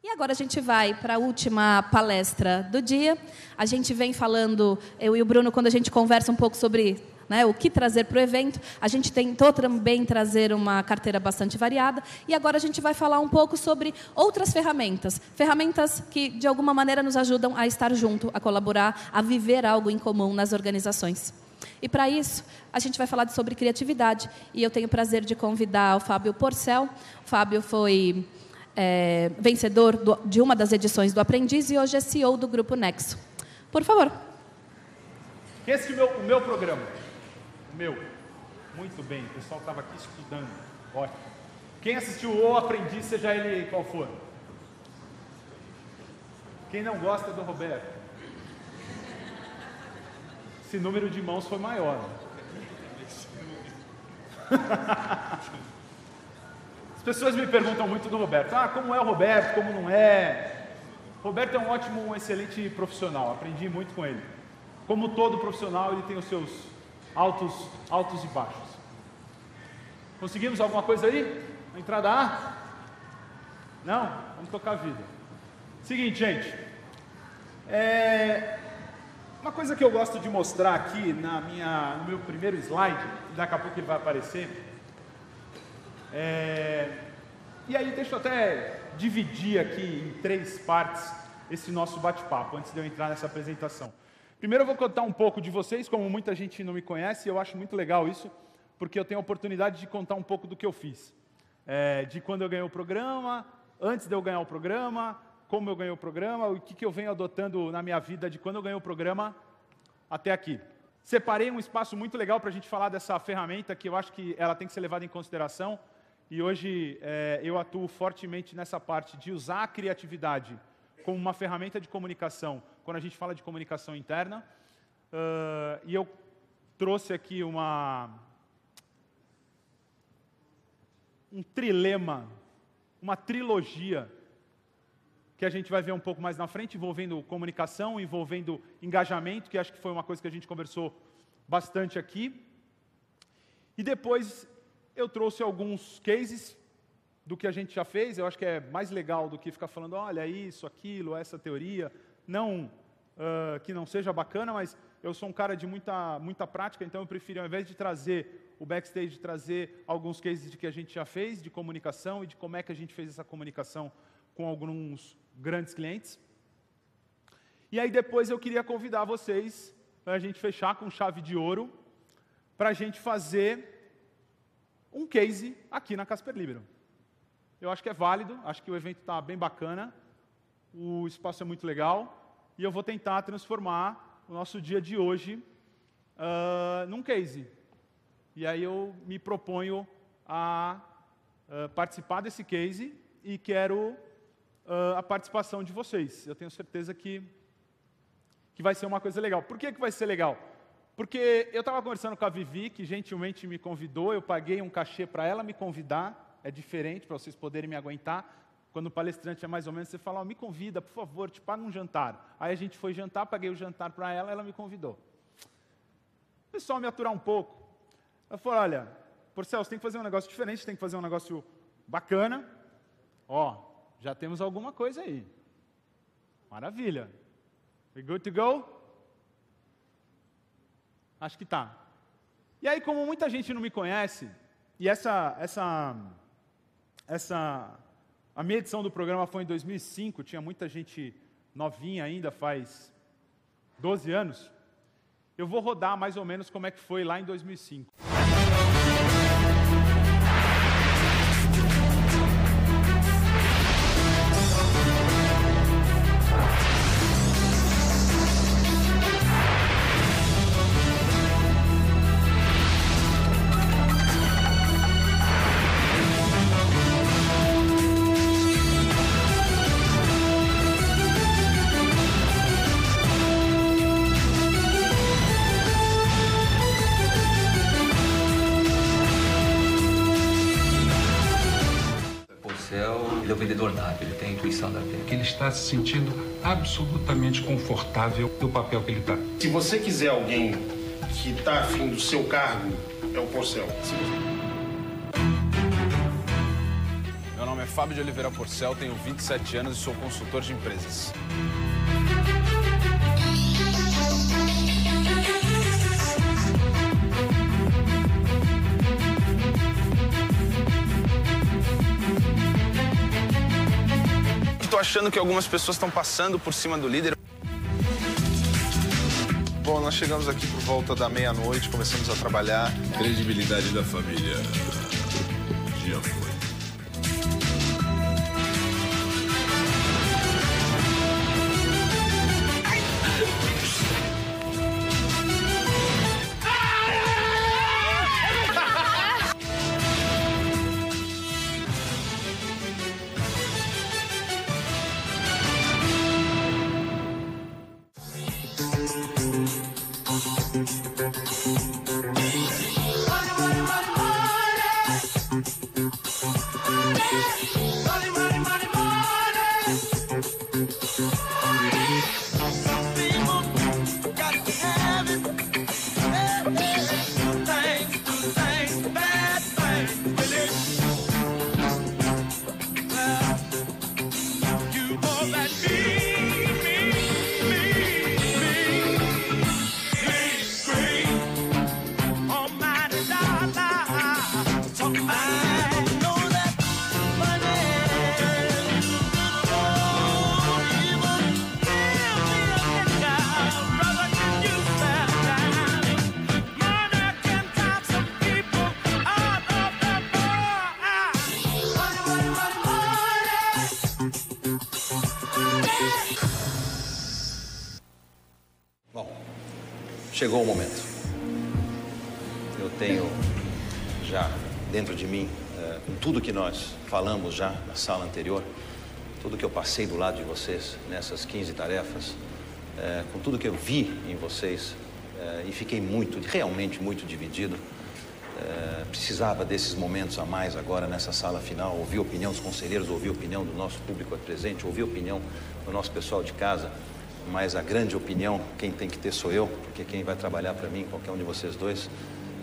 E agora a gente vai para a última palestra do dia. A gente vem falando, eu e o Bruno, quando a gente conversa um pouco sobre né, o que trazer para o evento, a gente tentou também trazer uma carteira bastante variada. E agora a gente vai falar um pouco sobre outras ferramentas. Ferramentas que, de alguma maneira, nos ajudam a estar junto, a colaborar, a viver algo em comum nas organizações. E para isso, a gente vai falar sobre criatividade. E eu tenho o prazer de convidar o Fábio Porcel. O Fábio foi é, vencedor do, de uma das edições do Aprendiz e hoje é CEO do Grupo Nexo. Por favor. Esse é o meu, o meu programa. O meu. Muito bem, o pessoal estava aqui estudando. Ótimo. Quem assistiu o Aprendiz, seja ele qual for. Quem não gosta do Roberto? Esse número de mãos foi maior. pessoas me perguntam muito do Roberto. Ah, como é o Roberto, como não é. Roberto é um ótimo, um excelente profissional. Aprendi muito com ele. Como todo profissional, ele tem os seus altos, altos e baixos. Conseguimos alguma coisa aí? A entrada A? Não? Vamos tocar a vida. Seguinte, gente. É... Uma coisa que eu gosto de mostrar aqui na minha, no meu primeiro slide, daqui a pouco ele vai aparecer, é... E aí, deixa eu até dividir aqui em três partes esse nosso bate-papo, antes de eu entrar nessa apresentação. Primeiro, eu vou contar um pouco de vocês, como muita gente não me conhece, eu acho muito legal isso, porque eu tenho a oportunidade de contar um pouco do que eu fiz. É, de quando eu ganhei o programa, antes de eu ganhar o programa, como eu ganhei o programa, o que, que eu venho adotando na minha vida de quando eu ganhei o programa até aqui. Separei um espaço muito legal para a gente falar dessa ferramenta que eu acho que ela tem que ser levada em consideração, e hoje é, eu atuo fortemente nessa parte de usar a criatividade como uma ferramenta de comunicação, quando a gente fala de comunicação interna. Uh, e eu trouxe aqui uma, um trilema, uma trilogia, que a gente vai ver um pouco mais na frente, envolvendo comunicação, envolvendo engajamento, que acho que foi uma coisa que a gente conversou bastante aqui. E depois eu trouxe alguns cases do que a gente já fez, eu acho que é mais legal do que ficar falando, olha isso, aquilo, essa teoria. Não uh, que não seja bacana, mas eu sou um cara de muita, muita prática, então eu prefiro, ao invés de trazer o backstage, trazer alguns cases de que a gente já fez, de comunicação e de como é que a gente fez essa comunicação com alguns grandes clientes. E aí depois eu queria convidar vocês para a gente fechar com chave de ouro, para a gente fazer um case aqui na Casper Libero. Eu acho que é válido, acho que o evento está bem bacana, o espaço é muito legal, e eu vou tentar transformar o nosso dia de hoje uh, num case. E aí eu me proponho a uh, participar desse case e quero uh, a participação de vocês. Eu tenho certeza que, que vai ser uma coisa legal. Por que, que vai ser legal? Porque eu estava conversando com a Vivi, que gentilmente me convidou, eu paguei um cachê para ela me convidar, é diferente para vocês poderem me aguentar. Quando o palestrante é mais ou menos, você fala, oh, me convida, por favor, te paga um jantar. Aí a gente foi jantar, paguei o jantar para ela, ela me convidou. O pessoal me aturar um pouco. Ela falou, olha, Porcel, você tem que fazer um negócio diferente, tem que fazer um negócio bacana. Ó, já temos alguma coisa aí. Maravilha. We good to go? Acho que tá. E aí, como muita gente não me conhece, e essa, essa, essa, a minha edição do programa foi em 2005, tinha muita gente novinha ainda, faz 12 anos. Eu vou rodar mais ou menos como é que foi lá em 2005. Está se sentindo absolutamente confortável no papel que ele está. Se você quiser alguém que está afim do seu cargo, é o Porcel. Meu nome é Fábio de Oliveira Porcel, tenho 27 anos e sou consultor de empresas. Achando que algumas pessoas estão passando por cima do líder. Bom, nós chegamos aqui por volta da meia-noite, começamos a trabalhar. Credibilidade da família já foi. Chegou o momento. Eu tenho já dentro de mim, eh, com tudo que nós falamos já na sala anterior, tudo que eu passei do lado de vocês nessas 15 tarefas, eh, com tudo que eu vi em vocês eh, e fiquei muito, realmente muito dividido. Eh, precisava desses momentos a mais agora nessa sala final, ouvir a opinião dos conselheiros, ouvir a opinião do nosso público presente, ouvir a opinião do nosso pessoal de casa, mas a grande opinião quem tem que ter sou eu, porque quem vai trabalhar para mim, qualquer um de vocês dois,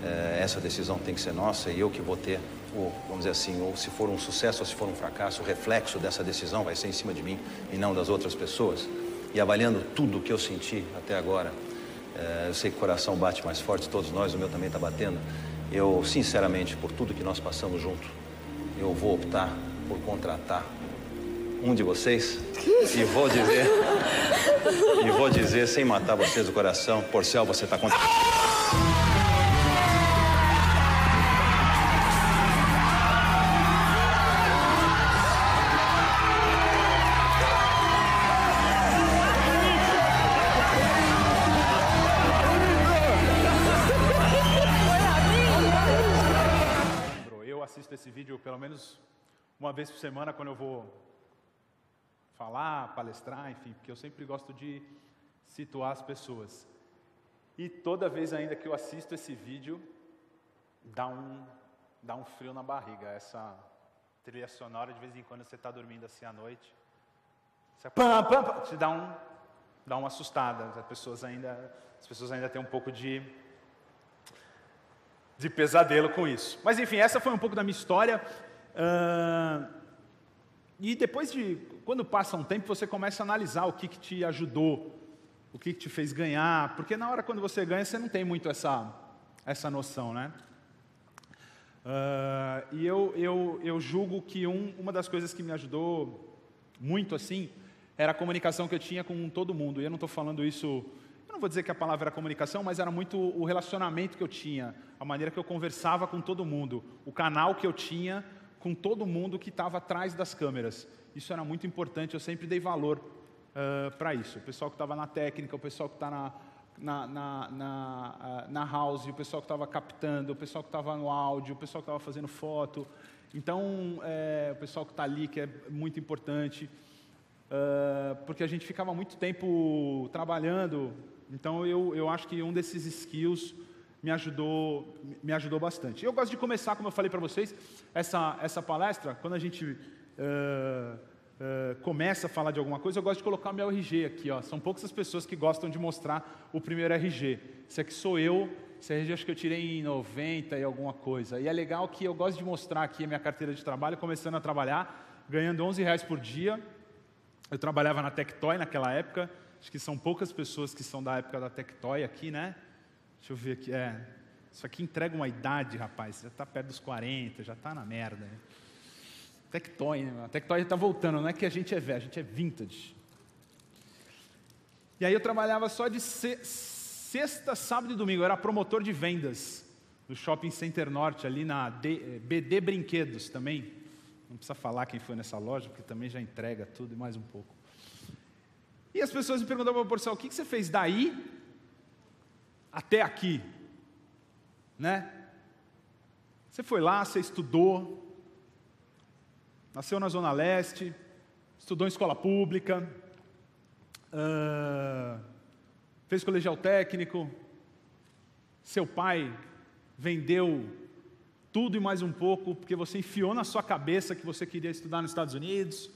eh, essa decisão tem que ser nossa e eu que vou ter, o, vamos dizer assim, ou se for um sucesso ou se for um fracasso, o reflexo dessa decisão vai ser em cima de mim e não das outras pessoas. E avaliando tudo o que eu senti até agora, eh, eu sei que o coração bate mais forte, todos nós, o meu também está batendo. Eu, sinceramente, por tudo que nós passamos junto, eu vou optar por contratar um de vocês e vou dizer, e vou dizer sem matar vocês do coração, Porcel, você está contra. Eu assisto esse vídeo pelo menos uma vez por semana quando eu vou falar, palestrar, enfim, porque eu sempre gosto de situar as pessoas. E toda vez ainda que eu assisto esse vídeo, dá um, dá um frio na barriga. Essa trilha sonora, de vez em quando você está dormindo assim à noite, você te dá, um, dá uma assustada. As pessoas ainda, as pessoas ainda têm um pouco de, de pesadelo com isso. Mas enfim, essa foi um pouco da minha história. Ah, e depois de, quando passa um tempo, você começa a analisar o que, que te ajudou, o que, que te fez ganhar, porque na hora quando você ganha, você não tem muito essa, essa noção, né? Ah, e eu, eu, eu julgo que um, uma das coisas que me ajudou muito assim, era a comunicação que eu tinha com todo mundo. E eu não estou falando isso, eu não vou dizer que a palavra era comunicação, mas era muito o relacionamento que eu tinha, a maneira que eu conversava com todo mundo, o canal que eu tinha com todo mundo que estava atrás das câmeras. Isso era muito importante, eu sempre dei valor para isso. O pessoal que estava na técnica, o pessoal que está na, na, na, na, na house, o pessoal que estava captando, o pessoal que estava no áudio, o pessoal que estava fazendo foto. Então, é, o pessoal que está ali, que é muito importante, ah, porque a gente ficava muito tempo trabalhando. Então, eu, eu acho que um desses skills me ajudou, me ajudou bastante. Eu gosto de começar, como eu falei para vocês, essa, essa palestra, quando a gente ah, ah, começa a falar de alguma coisa, eu gosto de colocar meu RG aqui. Ó. São poucas as pessoas que gostam de mostrar o primeiro RG. Esse aqui sou eu esse RG acho que eu tirei em 90 e alguma coisa. E é legal que eu gosto de mostrar aqui a minha carteira de trabalho, começando a trabalhar, ganhando 11 reais por dia. Eu trabalhava na Tectoy naquela época, acho que são poucas pessoas que são da época da Tectoy aqui, né? Deixa eu ver aqui, é, isso aqui entrega uma idade, rapaz, já está perto dos 40, já está na merda. Né? Tectoy, né? A Tectoy está voltando, não é que a gente é velho, a gente é vintage. E aí eu trabalhava só de sexta, sábado e domingo, eu era promotor de vendas no Shopping Center Norte, ali na BD eh, Brinquedos também. Não precisa falar quem foi nessa loja, porque também já entrega tudo e mais um pouco. E as pessoas me perguntavam, Porcel, o que você fez daí até aqui? Né? Você foi lá, você estudou, nasceu na Zona Leste, estudou em escola pública, uh, fez colegial técnico, seu pai vendeu tudo e mais um pouco, porque você enfiou na sua cabeça que você queria estudar nos Estados Unidos.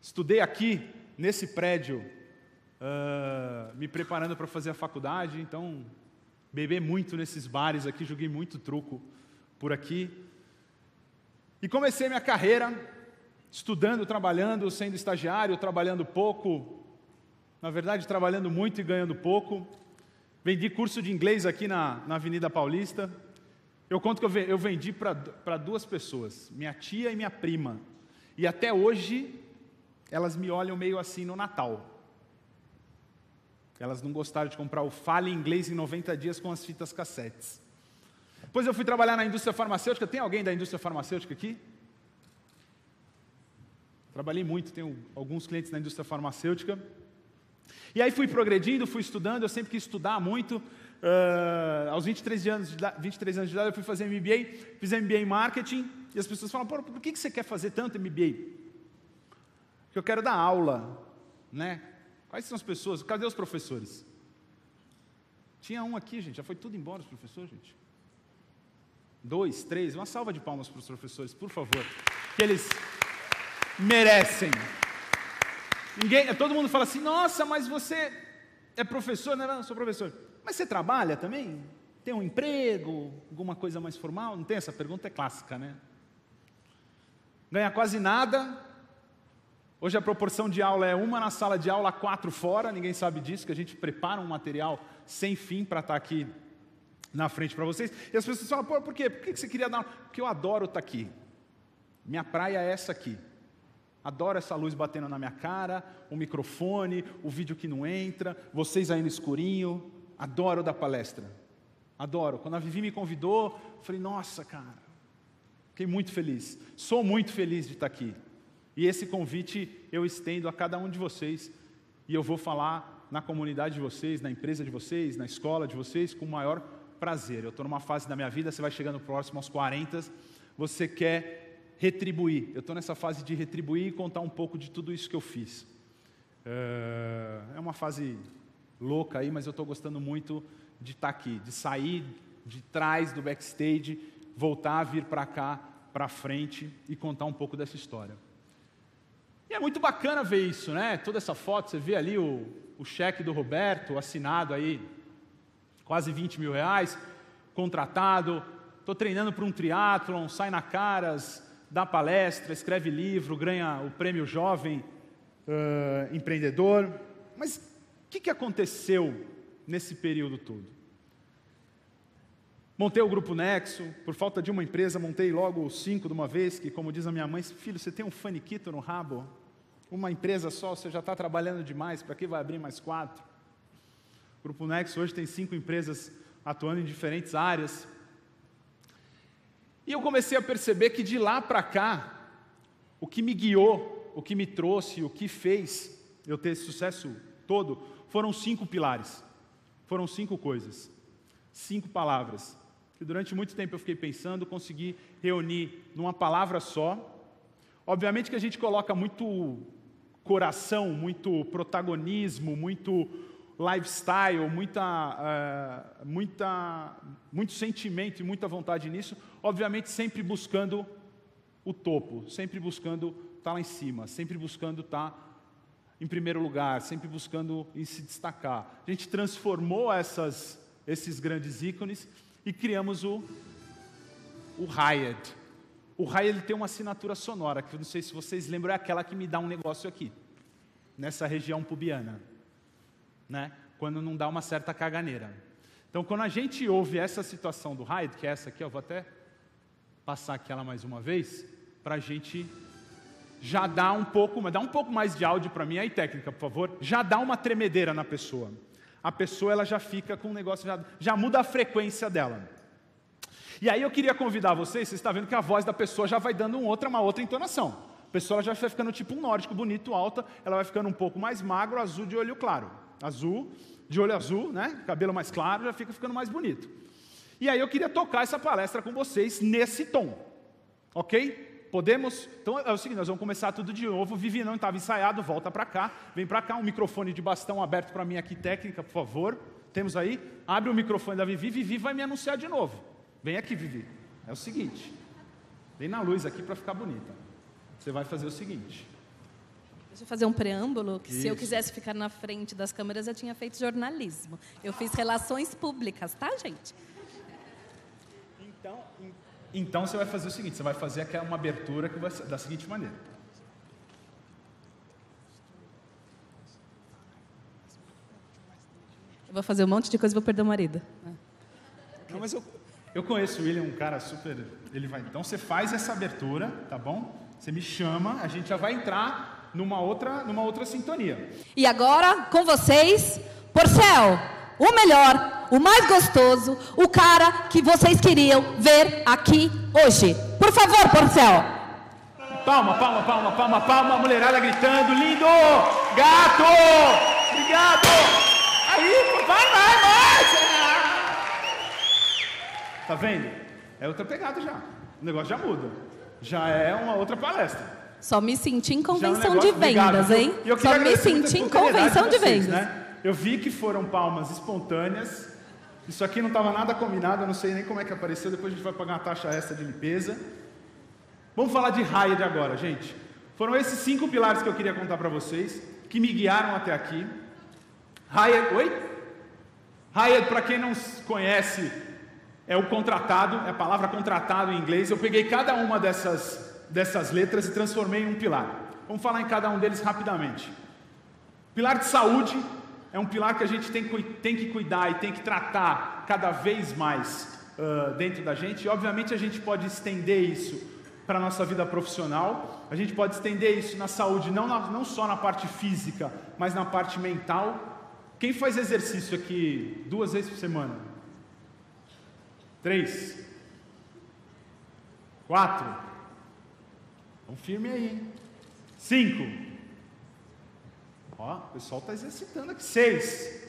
Estudei aqui, nesse prédio, uh, me preparando para fazer a faculdade, então beber muito nesses bares aqui, joguei muito truco por aqui. E comecei minha carreira estudando, trabalhando, sendo estagiário, trabalhando pouco, na verdade trabalhando muito e ganhando pouco. Vendi curso de inglês aqui na, na Avenida Paulista. Eu conto que eu vendi para duas pessoas, minha tia e minha prima. E até hoje elas me olham meio assim no Natal. Elas não gostaram de comprar o Fale Inglês em 90 dias com as fitas cassetes. Depois eu fui trabalhar na indústria farmacêutica. Tem alguém da indústria farmacêutica aqui? Trabalhei muito, tenho alguns clientes na indústria farmacêutica. E aí fui progredindo, fui estudando, eu sempre quis estudar muito. Uh, aos 23 anos, de, 23 anos de idade eu fui fazer MBA, fiz MBA em Marketing, e as pessoas falam, por que você quer fazer tanto MBA? Porque eu quero dar aula, né? Quais são as pessoas? Cadê os professores? Tinha um aqui, gente, já foi tudo embora os professores, gente. Dois, três, uma salva de palmas para os professores, por favor. Que eles merecem. Ninguém, todo mundo fala assim, nossa, mas você é professor, não, não sou professor. Mas você trabalha também? Tem um emprego, alguma coisa mais formal? Não tem essa pergunta, é clássica, né? Ganha quase nada, Hoje a proporção de aula é uma na sala de aula, quatro fora, ninguém sabe disso, que a gente prepara um material sem fim para estar tá aqui na frente para vocês. E as pessoas falam, Pô, por quê? Por que você queria dar aula? Porque eu adoro estar tá aqui. Minha praia é essa aqui. Adoro essa luz batendo na minha cara, o microfone, o vídeo que não entra, vocês aí no escurinho. Adoro dar palestra. Adoro. Quando a Vivi me convidou, falei, nossa, cara, fiquei muito feliz. Sou muito feliz de estar tá aqui. E esse convite eu estendo a cada um de vocês, e eu vou falar na comunidade de vocês, na empresa de vocês, na escola de vocês, com o maior prazer. Eu estou numa fase da minha vida, você vai chegando próximo aos 40, você quer retribuir. Eu estou nessa fase de retribuir e contar um pouco de tudo isso que eu fiz. É, é uma fase louca aí, mas eu estou gostando muito de estar tá aqui, de sair de trás do backstage, voltar a vir para cá, para frente e contar um pouco dessa história. É muito bacana ver isso, né? Toda essa foto, você vê ali o, o cheque do Roberto, assinado aí, quase 20 mil reais, contratado, estou treinando para um triatlon, sai na caras, dá palestra, escreve livro, ganha o prêmio Jovem uh, Empreendedor. Mas o que, que aconteceu nesse período todo? Montei o Grupo Nexo, por falta de uma empresa, montei logo cinco de uma vez, que como diz a minha mãe, filho, você tem um faniquito no rabo? Uma empresa só, você já está trabalhando demais, para que vai abrir mais quatro? O Grupo Nexo hoje tem cinco empresas atuando em diferentes áreas. E eu comecei a perceber que de lá para cá, o que me guiou, o que me trouxe, o que fez eu ter esse sucesso todo, foram cinco pilares, foram cinco coisas, cinco palavras que durante muito tempo eu fiquei pensando, consegui reunir numa palavra só. Obviamente que a gente coloca muito coração, muito protagonismo, muito lifestyle, muita, uh, muita, muito sentimento e muita vontade nisso, obviamente sempre buscando o topo, sempre buscando estar tá lá em cima, sempre buscando estar tá em primeiro lugar, sempre buscando se destacar. A gente transformou essas esses grandes ícones e criamos o, o Hyatt. O Hyatt ele tem uma assinatura sonora, que eu não sei se vocês lembram, é aquela que me dá um negócio aqui, nessa região pubiana, né? quando não dá uma certa caganeira. Então, quando a gente ouve essa situação do Hyatt, que é essa aqui, eu vou até passar aquela mais uma vez, para a gente já dar um pouco, mas dá um pouco mais de áudio para mim aí, técnica, por favor. Já dá uma tremedeira na pessoa. A pessoa ela já fica com um negócio, já, já muda a frequência dela. E aí eu queria convidar vocês, vocês estão vendo que a voz da pessoa já vai dando um outra, uma outra entonação. A pessoa já vai ficando tipo um nórdico, bonito, alta, ela vai ficando um pouco mais magro, azul de olho claro. Azul, de olho azul, né? Cabelo mais claro, já fica ficando mais bonito. E aí eu queria tocar essa palestra com vocês nesse tom. Ok? Podemos? Então é o seguinte, nós vamos começar tudo de novo. Vivi não estava ensaiado, volta para cá. Vem para cá, um microfone de bastão aberto para mim aqui, técnica, por favor. Temos aí? Abre o microfone da Vivi. Vivi vai me anunciar de novo. Vem aqui, Vivi. É o seguinte. Vem na luz aqui para ficar bonita. Você vai fazer o seguinte. Deixa eu fazer um preâmbulo, que Isso. se eu quisesse ficar na frente das câmeras, eu tinha feito jornalismo. Eu fiz relações públicas, tá, gente? Então, então você vai fazer o seguinte: você vai fazer aquela uma abertura que vai ser da seguinte maneira. Eu vou fazer um monte de coisa e vou perder o marido. Não, mas eu, eu conheço o William, um cara super. Ele vai. Então você faz essa abertura, tá bom? Você me chama, a gente já vai entrar numa outra, numa outra sintonia. E agora, com vocês, Porcel, o melhor o mais gostoso, o cara que vocês queriam ver aqui hoje. Por favor, Porcel. Palma, palma, palma, palma, palma, mulherada gritando, lindo! Gato! Obrigado! Aí, vai mais, mais! Tá vendo? É outra pegada já. O negócio já muda. Já é uma outra palestra. Só me senti em convenção é um de vendas, Obrigado. hein? Só me senti em convenção de, vocês, vendas. Né? Eu vi que foram palmas espontâneas isso aqui não estava nada combinado, eu não sei nem como é que apareceu, depois a gente vai pagar uma taxa extra de limpeza. Vamos falar de Hayed agora, gente. Foram esses cinco pilares que eu queria contar para vocês, que me guiaram até aqui. Hayed, oi? Hayed, para quem não conhece, é o contratado, é a palavra contratado em inglês. Eu peguei cada uma dessas, dessas letras e transformei em um pilar. Vamos falar em cada um deles rapidamente. Pilar de saúde, é um pilar que a gente tem, tem que cuidar e tem que tratar cada vez mais uh, dentro da gente. E, obviamente, a gente pode estender isso para a nossa vida profissional, a gente pode estender isso na saúde, não, na, não só na parte física, mas na parte mental. Quem faz exercício aqui duas vezes por semana? Três? Quatro? Então firme aí. Cinco? Ó, o pessoal está exercitando aqui. Seis.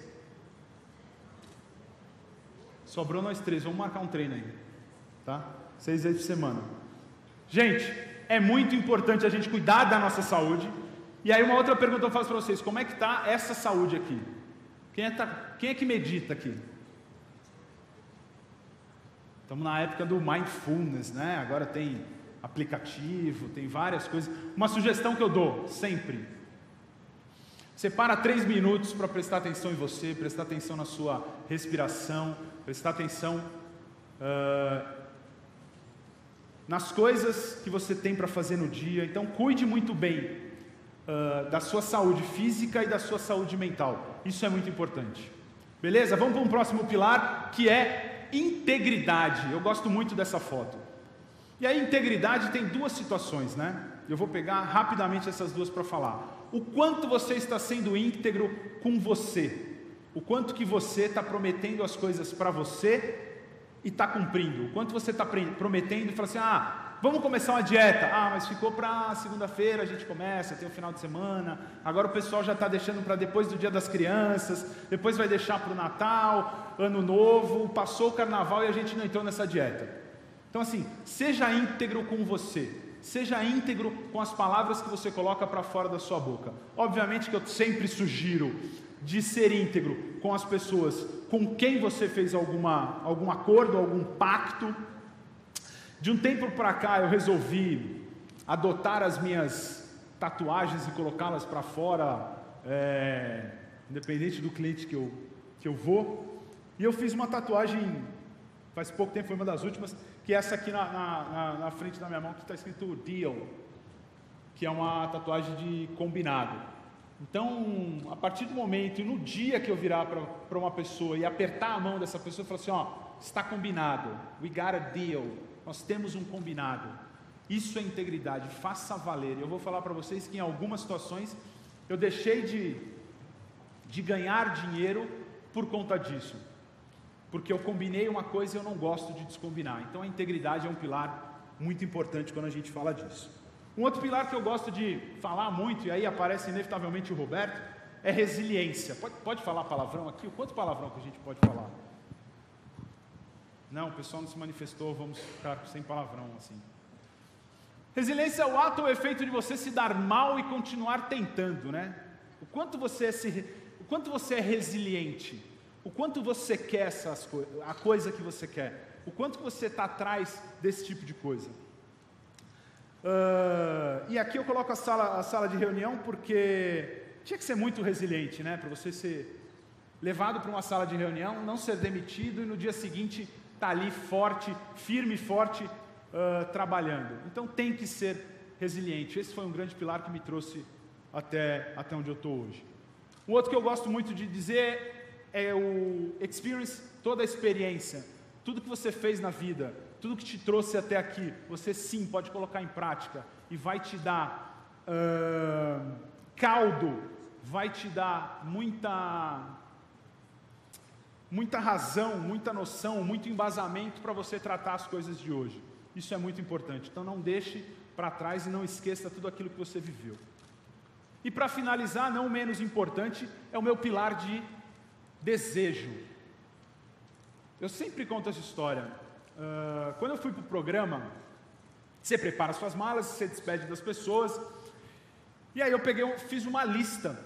Sobrou nós três. Vamos marcar um treino aí. Tá? Seis vezes por semana. Gente, é muito importante a gente cuidar da nossa saúde. E aí uma outra pergunta eu faço para vocês. Como é que está essa saúde aqui? Quem é, tá, quem é que medita aqui? Estamos na época do mindfulness, né? Agora tem aplicativo, tem várias coisas. Uma sugestão que eu dou sempre: Separa três minutos para prestar atenção em você, prestar atenção na sua respiração, prestar atenção uh, nas coisas que você tem para fazer no dia. Então, cuide muito bem uh, da sua saúde física e da sua saúde mental. Isso é muito importante. Beleza? Vamos para um próximo pilar que é integridade. Eu gosto muito dessa foto. E a integridade tem duas situações, né? Eu vou pegar rapidamente essas duas para falar o quanto você está sendo íntegro com você, o quanto que você está prometendo as coisas para você e está cumprindo, o quanto você está prometendo e fala assim, ah, vamos começar uma dieta, ah, mas ficou para segunda-feira, a gente começa, tem o final de semana, agora o pessoal já está deixando para depois do dia das crianças, depois vai deixar para o Natal, Ano Novo, passou o Carnaval e a gente não entrou nessa dieta. Então assim, seja íntegro com você, Seja íntegro com as palavras que você coloca para fora da sua boca. Obviamente que eu sempre sugiro de ser íntegro com as pessoas com quem você fez alguma, algum acordo, algum pacto. De um tempo para cá eu resolvi adotar as minhas tatuagens e colocá-las para fora, é, independente do cliente que eu, que eu vou. E eu fiz uma tatuagem, faz pouco tempo, foi uma das últimas, que é essa aqui na, na, na frente da minha mão, que está escrito Deal, que é uma tatuagem de combinado. Então, a partir do momento e no dia que eu virar para uma pessoa e apertar a mão dessa pessoa e falar assim: ó, está combinado, we got a deal, nós temos um combinado. Isso é integridade, faça valer. Eu vou falar para vocês que em algumas situações eu deixei de, de ganhar dinheiro por conta disso, porque eu combinei uma coisa e eu não gosto de descombinar. Então a integridade é um pilar muito importante quando a gente fala disso. Um outro pilar que eu gosto de falar muito, e aí aparece inevitavelmente o Roberto, é resiliência. Pode, pode falar palavrão aqui? O quanto palavrão que a gente pode falar? Não, o pessoal não se manifestou, vamos ficar sem palavrão assim. Resiliência é o ato ou efeito de você se dar mal e continuar tentando, né? O quanto você é, se, o quanto você é resiliente, o quanto você quer essas coisas, a coisa que você quer, o quanto você está atrás desse tipo de coisa. Uh, e aqui eu coloco a sala, a sala de reunião porque tinha que ser muito resiliente, né? Para você ser levado para uma sala de reunião, não ser demitido e no dia seguinte estar tá ali forte, firme e forte, uh, trabalhando. Então tem que ser resiliente. Esse foi um grande pilar que me trouxe até, até onde eu estou hoje. Um outro que eu gosto muito de dizer é o experience, toda a experiência, tudo que você fez na vida, tudo que te trouxe até aqui, você sim pode colocar em prática e vai te dar uh, caldo, vai te dar muita muita razão, muita noção, muito embasamento para você tratar as coisas de hoje. Isso é muito importante. Então não deixe para trás e não esqueça tudo aquilo que você viveu. E para finalizar, não menos importante, é o meu pilar de desejo. Eu sempre conto essa história. Uh, quando eu fui para o programa, você prepara suas malas, você despede das pessoas. E aí eu peguei, fiz uma lista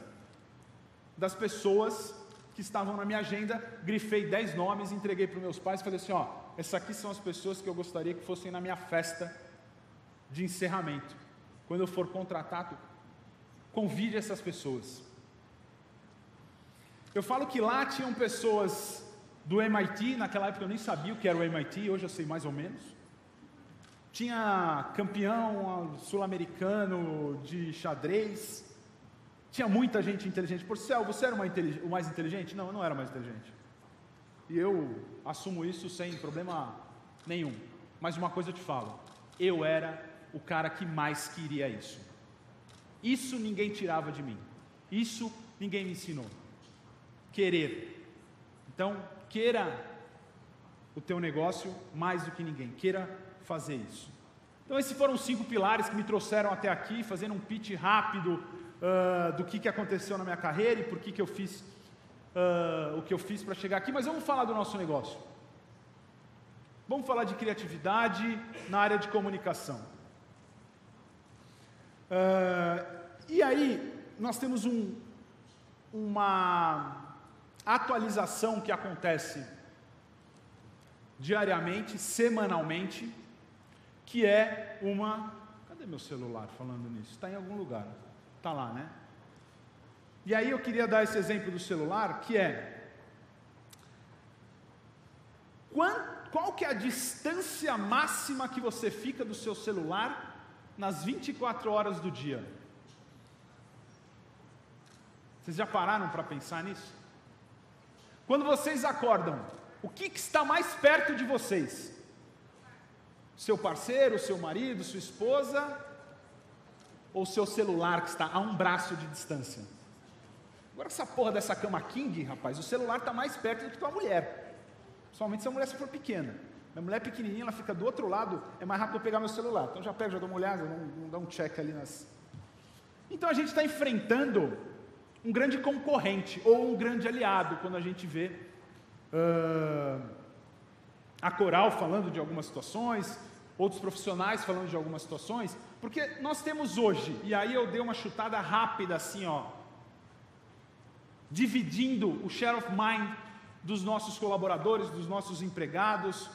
das pessoas que estavam na minha agenda, grifei 10 nomes, entreguei para os meus pais e falei assim: ó, essas aqui são as pessoas que eu gostaria que fossem na minha festa de encerramento. Quando eu for contratado, convide essas pessoas. Eu falo que lá tinham pessoas do MIT, naquela época eu nem sabia o que era o MIT, hoje eu sei mais ou menos. Tinha campeão sul-americano de xadrez, tinha muita gente inteligente. Por céu, você era o mais inteligente? Não, eu não era mais inteligente. E eu assumo isso sem problema nenhum. Mas uma coisa eu te falo: eu era o cara que mais queria isso. Isso ninguém tirava de mim. Isso ninguém me ensinou. Querer. Então, queira o teu negócio mais do que ninguém. Queira fazer isso. Então, esses foram os cinco pilares que me trouxeram até aqui, fazendo um pitch rápido uh, do que, que aconteceu na minha carreira e por que, que eu fiz uh, o que eu fiz para chegar aqui, mas vamos falar do nosso negócio. Vamos falar de criatividade na área de comunicação. Uh, e aí, nós temos um, uma atualização que acontece diariamente, semanalmente, que é uma. Cadê meu celular falando nisso? Está em algum lugar. Está lá, né? E aí eu queria dar esse exemplo do celular, que é qual que é a distância máxima que você fica do seu celular nas 24 horas do dia? Vocês já pararam para pensar nisso? Quando vocês acordam, o que, que está mais perto de vocês? Seu parceiro, seu marido, sua esposa ou seu celular que está a um braço de distância? Agora essa porra dessa cama king, rapaz, o celular está mais perto do que tua mulher. Principalmente se a mulher for pequena. Minha mulher é pequenininha, ela fica do outro lado, é mais rápido eu pegar meu celular. Então já pego, já dou uma olhada, não, dá um check ali nas... Então a gente está enfrentando um grande concorrente ou um grande aliado quando a gente vê uh, a Coral falando de algumas situações, outros profissionais falando de algumas situações, porque nós temos hoje, e aí eu dei uma chutada rápida assim, ó, dividindo o share of mind dos nossos colaboradores, dos nossos empregados,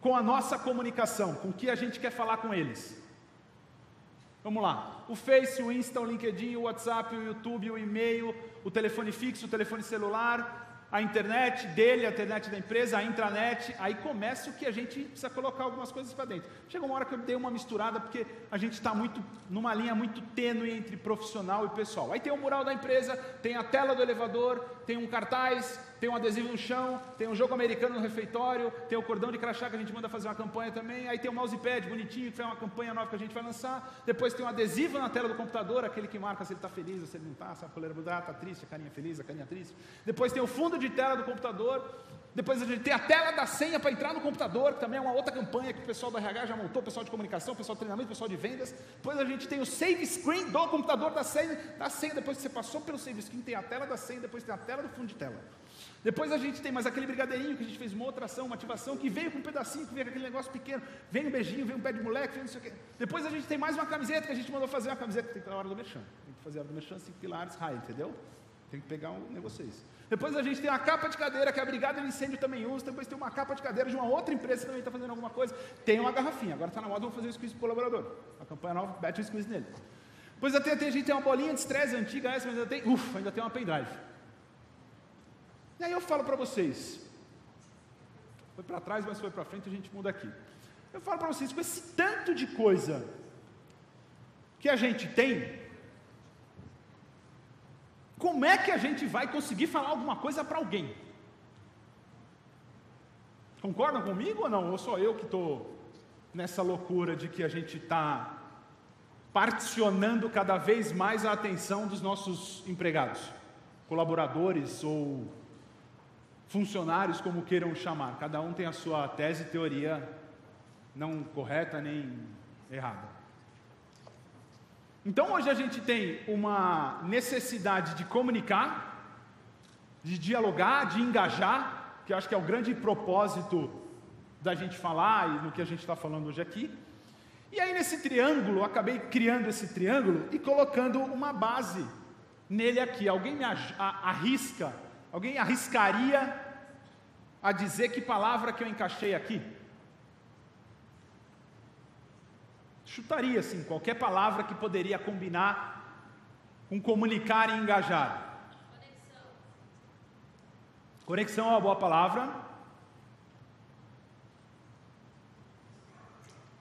com a nossa comunicação, com o que a gente quer falar com eles. Vamos lá. O Face, o Insta, o LinkedIn, o WhatsApp, o YouTube, o e-mail, o telefone fixo, o telefone celular, a internet dele, a internet da empresa, a intranet, aí começa o que a gente precisa colocar algumas coisas para dentro. Chega uma hora que eu dei uma misturada, porque a gente está muito numa linha muito tênue entre profissional e pessoal. Aí tem o mural da empresa, tem a tela do elevador, tem um cartaz, tem um adesivo no chão, tem um jogo americano no refeitório, tem o cordão de crachá que a gente manda fazer uma campanha também, aí tem o mousepad bonitinho, que foi uma campanha nova que a gente vai lançar, depois tem um adesivo na tela do computador, aquele que marca se ele está feliz se ele não está, se a coleira mudar, está triste, a carinha feliz, a carinha triste. Depois tem o fundo de tela do computador, depois a gente tem a tela da senha para entrar no computador, que também é uma outra campanha que o pessoal do RH já montou, o pessoal de comunicação, o pessoal de treinamento, o pessoal de vendas. Depois a gente tem o save screen do computador da senha, da senha, depois que você passou pelo save screen, tem a tela da senha, depois tem a tela do fundo de tela. Depois a gente tem mais aquele brigadeirinho que a gente fez uma outra ação, uma ativação, que veio com um pedacinho, que veio com aquele negócio pequeno, vem um beijinho, vem um pé de moleque, vem não sei o quê. Depois a gente tem mais uma camiseta que a gente mandou fazer, uma camiseta que tem que na hora do mexão. Tem que fazer a hora do mexão, cinco pilares, raio, entendeu? Tem que pegar um negócio Depois a gente tem a capa de cadeira que a Brigada de Incêndio também usa. Depois tem uma capa de cadeira de uma outra empresa que também está fazendo alguma coisa. Tem uma garrafinha. Agora está na moda, vou fazer o squeeze para o colaborador. A campanha nova, bate o squeeze nele. Depois até, a gente tem uma bolinha de estresse antiga, essa, mas ainda tem, ufa, ainda tem uma pendrive. E aí eu falo para vocês, foi para trás, mas foi para frente, a gente muda aqui. Eu falo para vocês, com esse tanto de coisa que a gente tem, como é que a gente vai conseguir falar alguma coisa para alguém? Concordam comigo ou não? Ou só eu que estou nessa loucura de que a gente está particionando cada vez mais a atenção dos nossos empregados, colaboradores ou funcionários, como queiram chamar. Cada um tem a sua tese e teoria, não correta nem errada. Então hoje a gente tem uma necessidade de comunicar, de dialogar, de engajar, que eu acho que é o grande propósito da gente falar e no que a gente está falando hoje aqui. E aí nesse triângulo, eu acabei criando esse triângulo e colocando uma base nele aqui. Alguém me arrisca, alguém arriscaria a dizer que palavra que eu encaixei aqui? Chutaria assim, qualquer palavra que poderia combinar com comunicar e engajar. Conexão. Conexão é uma boa palavra.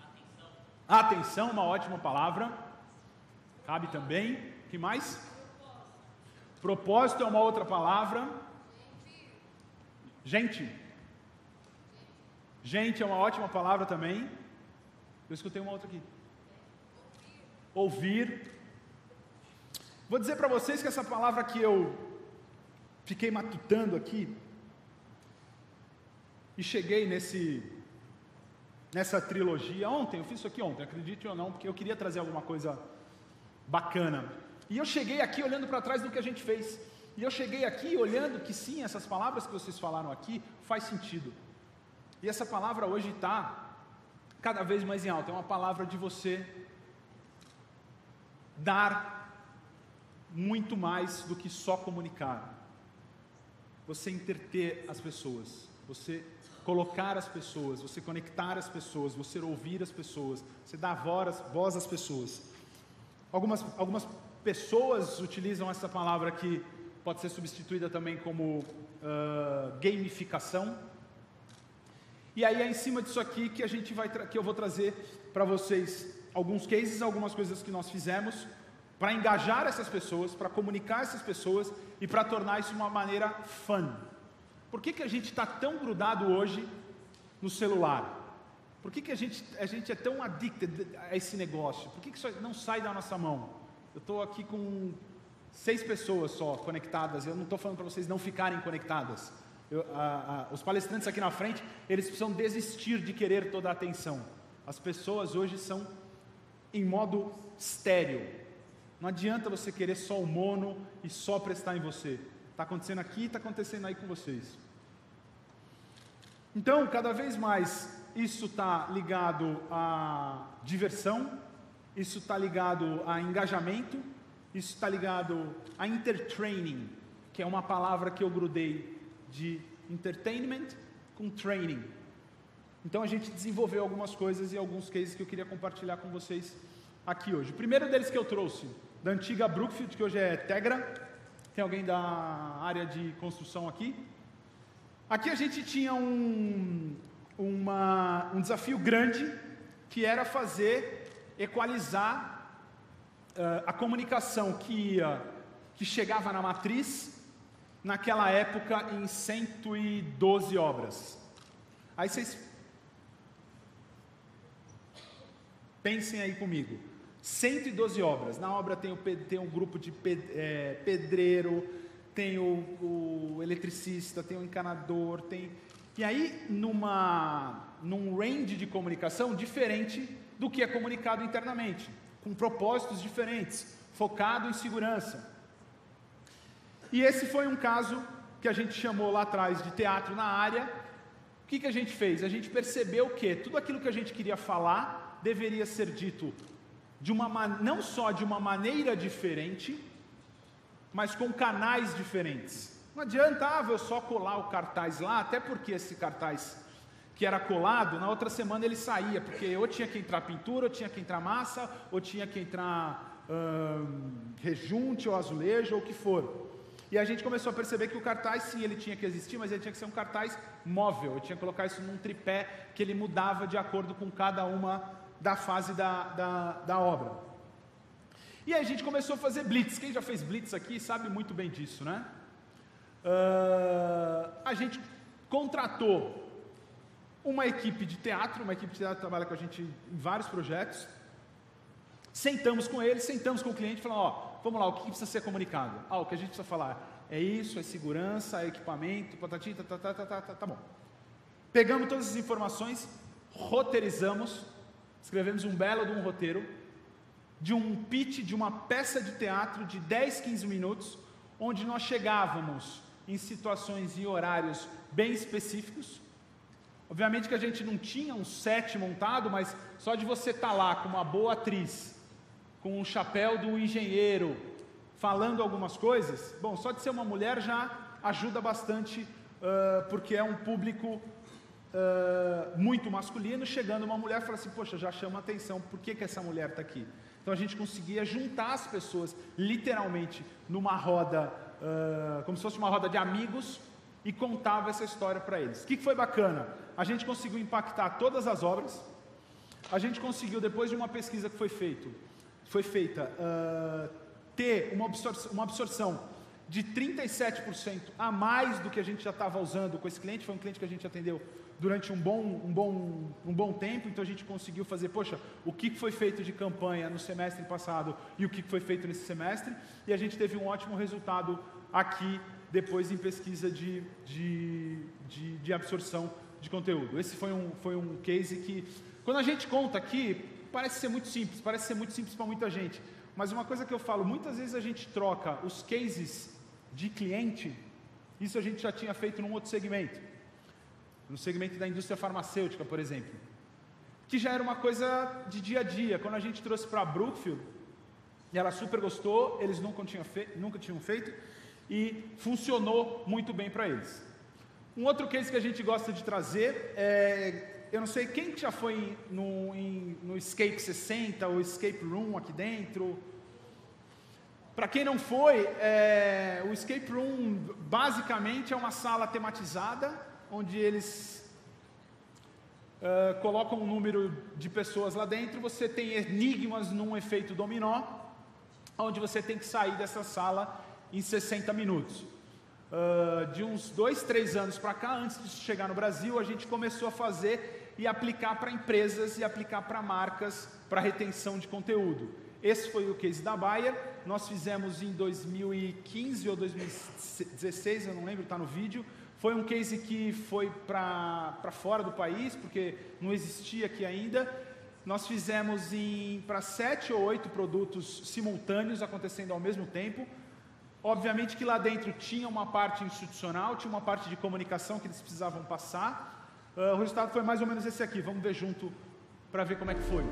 Atenção. Atenção, uma ótima palavra. Cabe também. que mais? Propósito é uma outra palavra. Gente. Gente é uma ótima palavra também. Eu escutei uma outra aqui. Ouvir. Vou dizer para vocês que essa palavra que eu fiquei matutando aqui e cheguei nesse nessa trilogia ontem, eu fiz isso aqui ontem, acredite ou não, porque eu queria trazer alguma coisa bacana. E eu cheguei aqui olhando para trás do que a gente fez. E eu cheguei aqui olhando que sim, essas palavras que vocês falaram aqui faz sentido. E essa palavra hoje está cada vez mais em alta. É uma palavra de você dar muito mais do que só comunicar. Você interter as pessoas, você colocar as pessoas, você conectar as pessoas, você ouvir as pessoas, você dar voz, às pessoas. Algumas, algumas pessoas utilizam essa palavra aqui pode ser substituída também como uh, gamificação. E aí é em cima disso aqui que a gente vai que eu vou trazer para vocês alguns cases, algumas coisas que nós fizemos para engajar essas pessoas, para comunicar essas pessoas e para tornar isso uma maneira fun. Por que, que a gente está tão grudado hoje no celular? Por que, que a, gente, a gente é tão addicted a esse negócio? Por que, que isso não sai da nossa mão? Eu estou aqui com seis pessoas só conectadas. Eu não estou falando para vocês não ficarem conectadas. Eu, a, a, os palestrantes aqui na frente, eles precisam desistir de querer toda a atenção. As pessoas hoje são em modo estéreo. Não adianta você querer só o mono e só prestar em você. Está acontecendo aqui, está acontecendo aí com vocês. Então, cada vez mais, isso está ligado à diversão, isso está ligado a engajamento, isso está ligado a intertraining, que é uma palavra que eu grudei de entertainment com training. Então a gente desenvolveu algumas coisas e alguns cases que eu queria compartilhar com vocês aqui hoje. O primeiro deles que eu trouxe, da antiga Brookfield, que hoje é Tegra. Tem alguém da área de construção aqui? Aqui a gente tinha um, uma, um desafio grande, que era fazer, equalizar a comunicação que ia, que chegava na matriz, naquela época em 112 obras. Aí vocês pensem aí comigo. 112 obras. Na obra tem, o, tem um grupo de é, pedreiro, tem o, o, eletricista, tem o encanador, tem. E aí, numa, num range de comunicação diferente do que é comunicado internamente, com propósitos diferentes, focado em segurança. E esse foi um caso que a gente chamou lá atrás de teatro na área. O que, que a gente fez? A gente percebeu que tudo aquilo que a gente queria falar deveria ser dito de uma não só de uma maneira diferente, mas com canais diferentes. Não adiantava eu só colar o cartaz lá, até porque esse cartaz que era colado, na outra semana ele saía, porque ou tinha que entrar pintura, ou tinha que entrar massa, ou tinha que entrar hum, rejunte ou azulejo, ou o que for. E a gente começou a perceber que o cartaz, sim, ele tinha que existir, mas ele tinha que ser um cartaz móvel. Eu tinha que colocar isso num tripé que ele mudava de acordo com cada uma da fase da, da, da obra. E aí a gente começou a fazer blitz. Quem já fez blitz aqui sabe muito bem disso, né? Uh, a gente contratou uma equipe de teatro, uma equipe de teatro trabalha com a gente em vários projetos. Sentamos com eles, sentamos com o cliente e falamos, ó, vamos lá, o que precisa ser comunicado? Ah, o que a gente precisa falar é isso, é segurança, é equipamento, patati, tá, tá, tá, tá, tá, tá, tá bom. Pegamos todas as informações, roteirizamos, escrevemos um belo de um roteiro, de um pitch de uma peça de teatro de 10, 15 minutos, onde nós chegávamos em situações e horários bem específicos. Obviamente que a gente não tinha um set montado, mas só de você estar tá lá com uma boa atriz, com o um chapéu do engenheiro, falando algumas coisas, bom, só de ser uma mulher já ajuda bastante, uh, porque é um público uh, muito masculino, chegando uma mulher fala assim, poxa, já chama atenção, por que, que essa mulher está aqui? Então a gente conseguia juntar as pessoas, literalmente, numa roda, uh, como se fosse uma roda de amigos, e contava essa história para eles. O que, que foi bacana? A gente conseguiu impactar todas as obras, a gente conseguiu, depois de uma pesquisa que foi, feito, foi feita, uh, ter uma absorção, uma absorção de 37% a mais do que a gente já estava usando com esse cliente. Foi um cliente que a gente atendeu durante um bom, um, bom, um bom tempo, então a gente conseguiu fazer, poxa, o que foi feito de campanha no semestre passado e o que foi feito nesse semestre, e a gente teve um ótimo resultado aqui, depois em pesquisa de, de, de, de absorção de conteúdo. Esse foi um, foi um case que, quando a gente conta aqui, parece ser muito simples, parece ser muito simples para muita gente, mas uma coisa que eu falo, muitas vezes a gente troca os cases de cliente, isso a gente já tinha feito num outro segmento no segmento da indústria farmacêutica, por exemplo, que já era uma coisa de dia a dia. Quando a gente trouxe para Brookfield, ela super gostou, eles nunca tinham, nunca tinham feito e funcionou muito bem para eles. Um outro case que a gente gosta de trazer é, eu não sei quem já foi no, em, no Escape 60 ou Escape Room aqui dentro. Para quem não foi, é, o Escape Room basicamente é uma sala tematizada onde eles uh, colocam um número de pessoas lá dentro, você tem enigmas num efeito dominó, onde você tem que sair dessa sala em 60 minutos. Uh, de uns dois, três anos para cá, antes de chegar no Brasil, a gente começou a fazer e aplicar para empresas e aplicar para marcas para retenção de conteúdo. Esse foi o case da Bayer. Nós fizemos em 2015 ou 2016, eu não lembro, está no vídeo. Foi um case que foi para fora do país, porque não existia aqui ainda. Nós fizemos para sete ou oito produtos simultâneos acontecendo ao mesmo tempo. Obviamente que lá dentro tinha uma parte institucional, tinha uma parte de comunicação que eles precisavam passar. Uh, o resultado foi mais ou menos esse aqui. Vamos ver junto para ver como é que foi.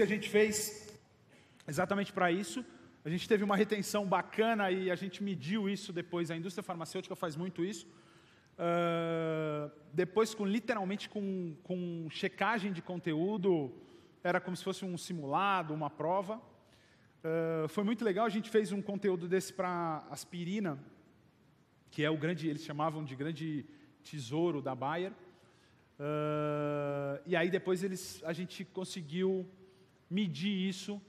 Que a gente fez exatamente para isso. A gente teve uma retenção bacana e a gente mediu isso depois. A indústria farmacêutica faz muito isso. Uh, depois, com literalmente com, com checagem de conteúdo, era como se fosse um simulado, uma prova. Uh, foi muito legal. A gente fez um conteúdo desse para aspirina, que é o grande, eles chamavam de grande tesouro da Bayer. Uh, e aí depois eles, a gente conseguiu medir isso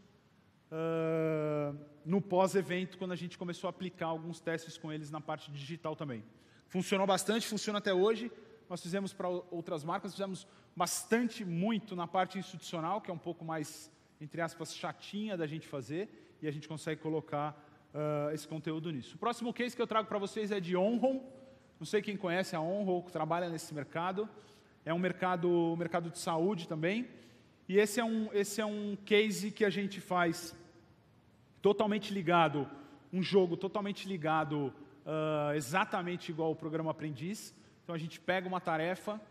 uh, no pós-evento, quando a gente começou a aplicar alguns testes com eles na parte digital também. Funcionou bastante, funciona até hoje. Nós fizemos para outras marcas, fizemos bastante, muito na parte institucional, que é um pouco mais, entre aspas, chatinha da gente fazer, e a gente consegue colocar uh, esse conteúdo nisso. O próximo case que eu trago para vocês é de Onron. Não sei quem conhece a Onron, que trabalha nesse mercado. É um mercado, mercado de saúde também. E esse é, um, esse é um case que a gente faz totalmente ligado, um jogo totalmente ligado uh, exatamente igual ao programa Aprendiz. Então a gente pega uma tarefa,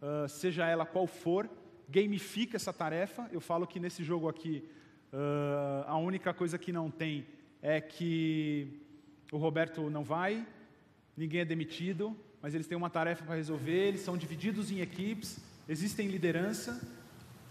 uh, seja ela qual for, gamifica essa tarefa. Eu falo que nesse jogo aqui, uh, a única coisa que não tem é que o Roberto não vai, ninguém é demitido, mas eles têm uma tarefa para resolver, eles são divididos em equipes, existem liderança,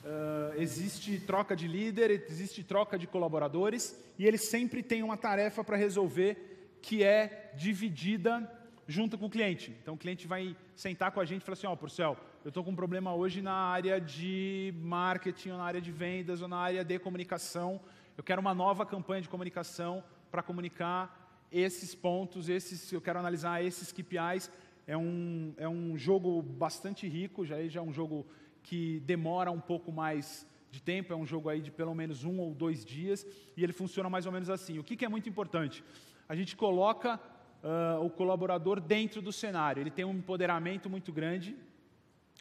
Uh, existe troca de líder, existe troca de colaboradores e eles sempre têm uma tarefa para resolver que é dividida junto com o cliente. Então o cliente vai sentar com a gente e falar assim: Ó, oh, Porcel, eu estou com um problema hoje na área de marketing, ou na área de vendas, ou na área de comunicação. Eu quero uma nova campanha de comunicação para comunicar esses pontos, esses, eu quero analisar esses KPIs. É um, é um jogo bastante rico, já, já é um jogo que demora um pouco mais de tempo, é um jogo aí de pelo menos um ou dois dias, e ele funciona mais ou menos assim. O que, que é muito importante? A gente coloca uh, o colaborador dentro do cenário, ele tem um empoderamento muito grande,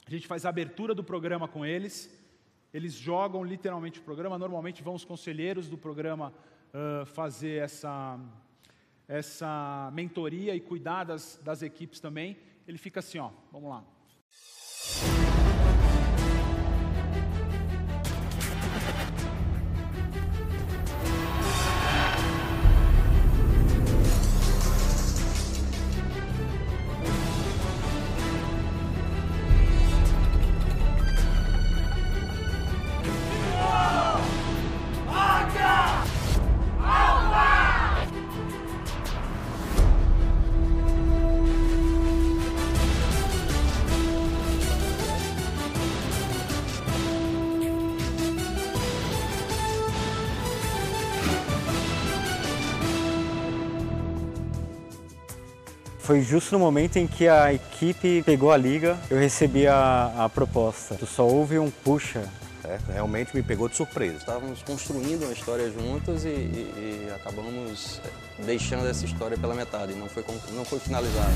a gente faz a abertura do programa com eles, eles jogam literalmente o programa, normalmente vão os conselheiros do programa uh, fazer essa, essa mentoria e cuidar das, das equipes também. Ele fica assim, ó, vamos lá. Foi justo no momento em que a equipe pegou a liga, eu recebi a, a proposta. Tu só houve um puxa. É, realmente me pegou de surpresa. Estávamos construindo uma história juntos e, e, e acabamos deixando essa história pela metade, não foi, não foi finalizada.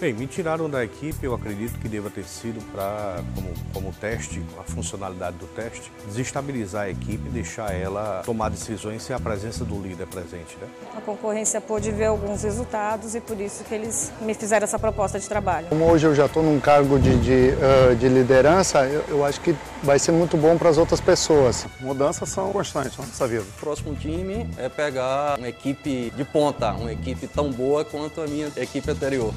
Bem, me tiraram da equipe, eu acredito que deva ter sido para, como, como teste, a funcionalidade do teste, desestabilizar a equipe, deixar ela tomar decisões sem a presença do líder presente. Né? A concorrência pôde ver alguns resultados e por isso que eles me fizeram essa proposta de trabalho. Como hoje eu já estou num cargo de, de, uh, de liderança, eu, eu, acho que vai ser muito bom para as outras pessoas. Mudanças são constantes nessa vida. O próximo time é pegar uma equipe de ponta, uma equipe tão boa quanto a minha equipe anterior.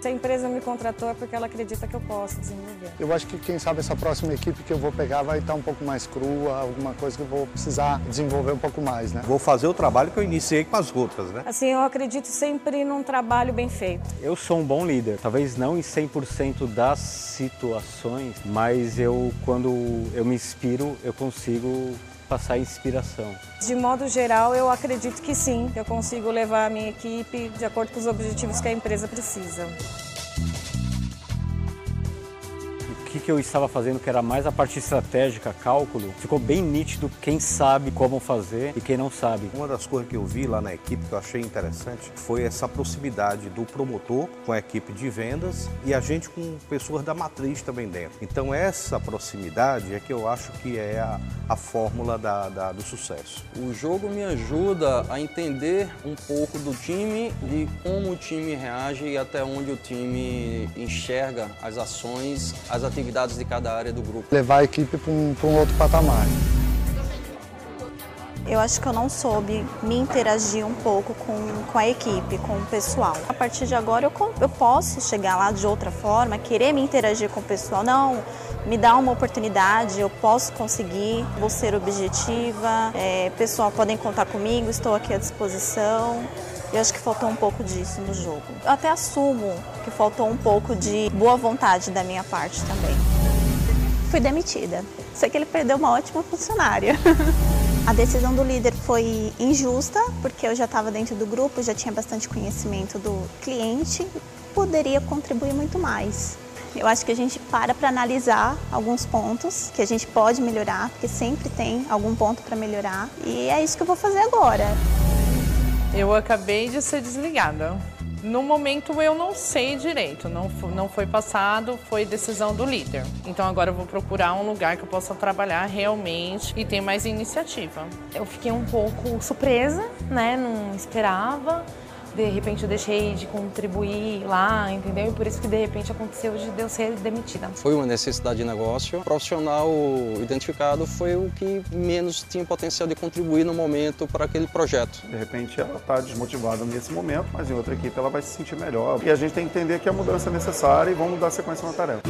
Se a empresa me contratou é porque ela acredita que eu posso desenvolver. Eu acho que quem sabe essa próxima equipe que eu vou pegar vai estar um pouco mais crua, alguma coisa que eu vou precisar desenvolver um pouco mais, né? Vou fazer o trabalho que eu iniciei com as outras, né? Assim, eu acredito sempre num trabalho bem feito. Eu sou um bom líder, talvez não em 100% das situações, mas eu quando eu me inspiro, eu consigo passar inspiração? De modo geral, eu acredito que sim, eu consigo levar a minha equipe de acordo com os objetivos que a empresa precisa que, que eu estava fazendo, que era mais a parte estratégica, cálculo, ficou bem nítido quem sabe como fazer e quem não sabe. Uma das coisas que eu vi lá na equipe que eu achei interessante foi essa proximidade do promotor com a equipe de vendas e a gente com pessoas da matriz também dentro. Então essa proximidade é que eu acho que é a, a fórmula da, da, do sucesso. O jogo me ajuda a entender um pouco do time, de como o time reage e até onde o time enxerga as ações, as atividades habilidades de cada área do grupo. Levar a equipe para um, um outro patamar. Eu acho que eu não soube me interagir um pouco com, com a equipe, com o pessoal. A partir de agora eu, eu posso chegar lá de outra forma, querer me interagir com o pessoal. Não, me dá uma oportunidade, eu posso conseguir, vou ser objetiva. É, pessoal, podem contar comigo, estou aqui à disposição. Eu acho que faltou um pouco disso no jogo. Eu até assumo que faltou um pouco de boa vontade da minha parte também. Fui demitida. Sei que ele perdeu uma ótima funcionária. A decisão do líder foi injusta, porque eu já estava dentro do grupo, já tinha bastante conhecimento do cliente, poderia contribuir muito mais. Eu acho que a gente para para analisar alguns pontos que a gente pode melhorar, porque sempre tem algum ponto para melhorar, e é isso que eu vou fazer agora. Eu acabei de ser desligada. No momento eu não sei direito, não, não foi passado, foi decisão do líder. Então agora eu vou procurar um lugar que eu possa trabalhar realmente e ter mais iniciativa. Eu fiquei um pouco surpresa, né? Não esperava de repente eu deixei de contribuir lá, entendeu? E por isso que de repente aconteceu de eu ser demitida. Foi uma necessidade de negócio. O profissional identificado foi o que menos tinha potencial de contribuir no momento para aquele projeto. De repente ela está desmotivada nesse momento, mas em outra equipe ela vai se sentir melhor. E a gente tem que entender que a mudança é necessária e vamos dar sequência na tarefa.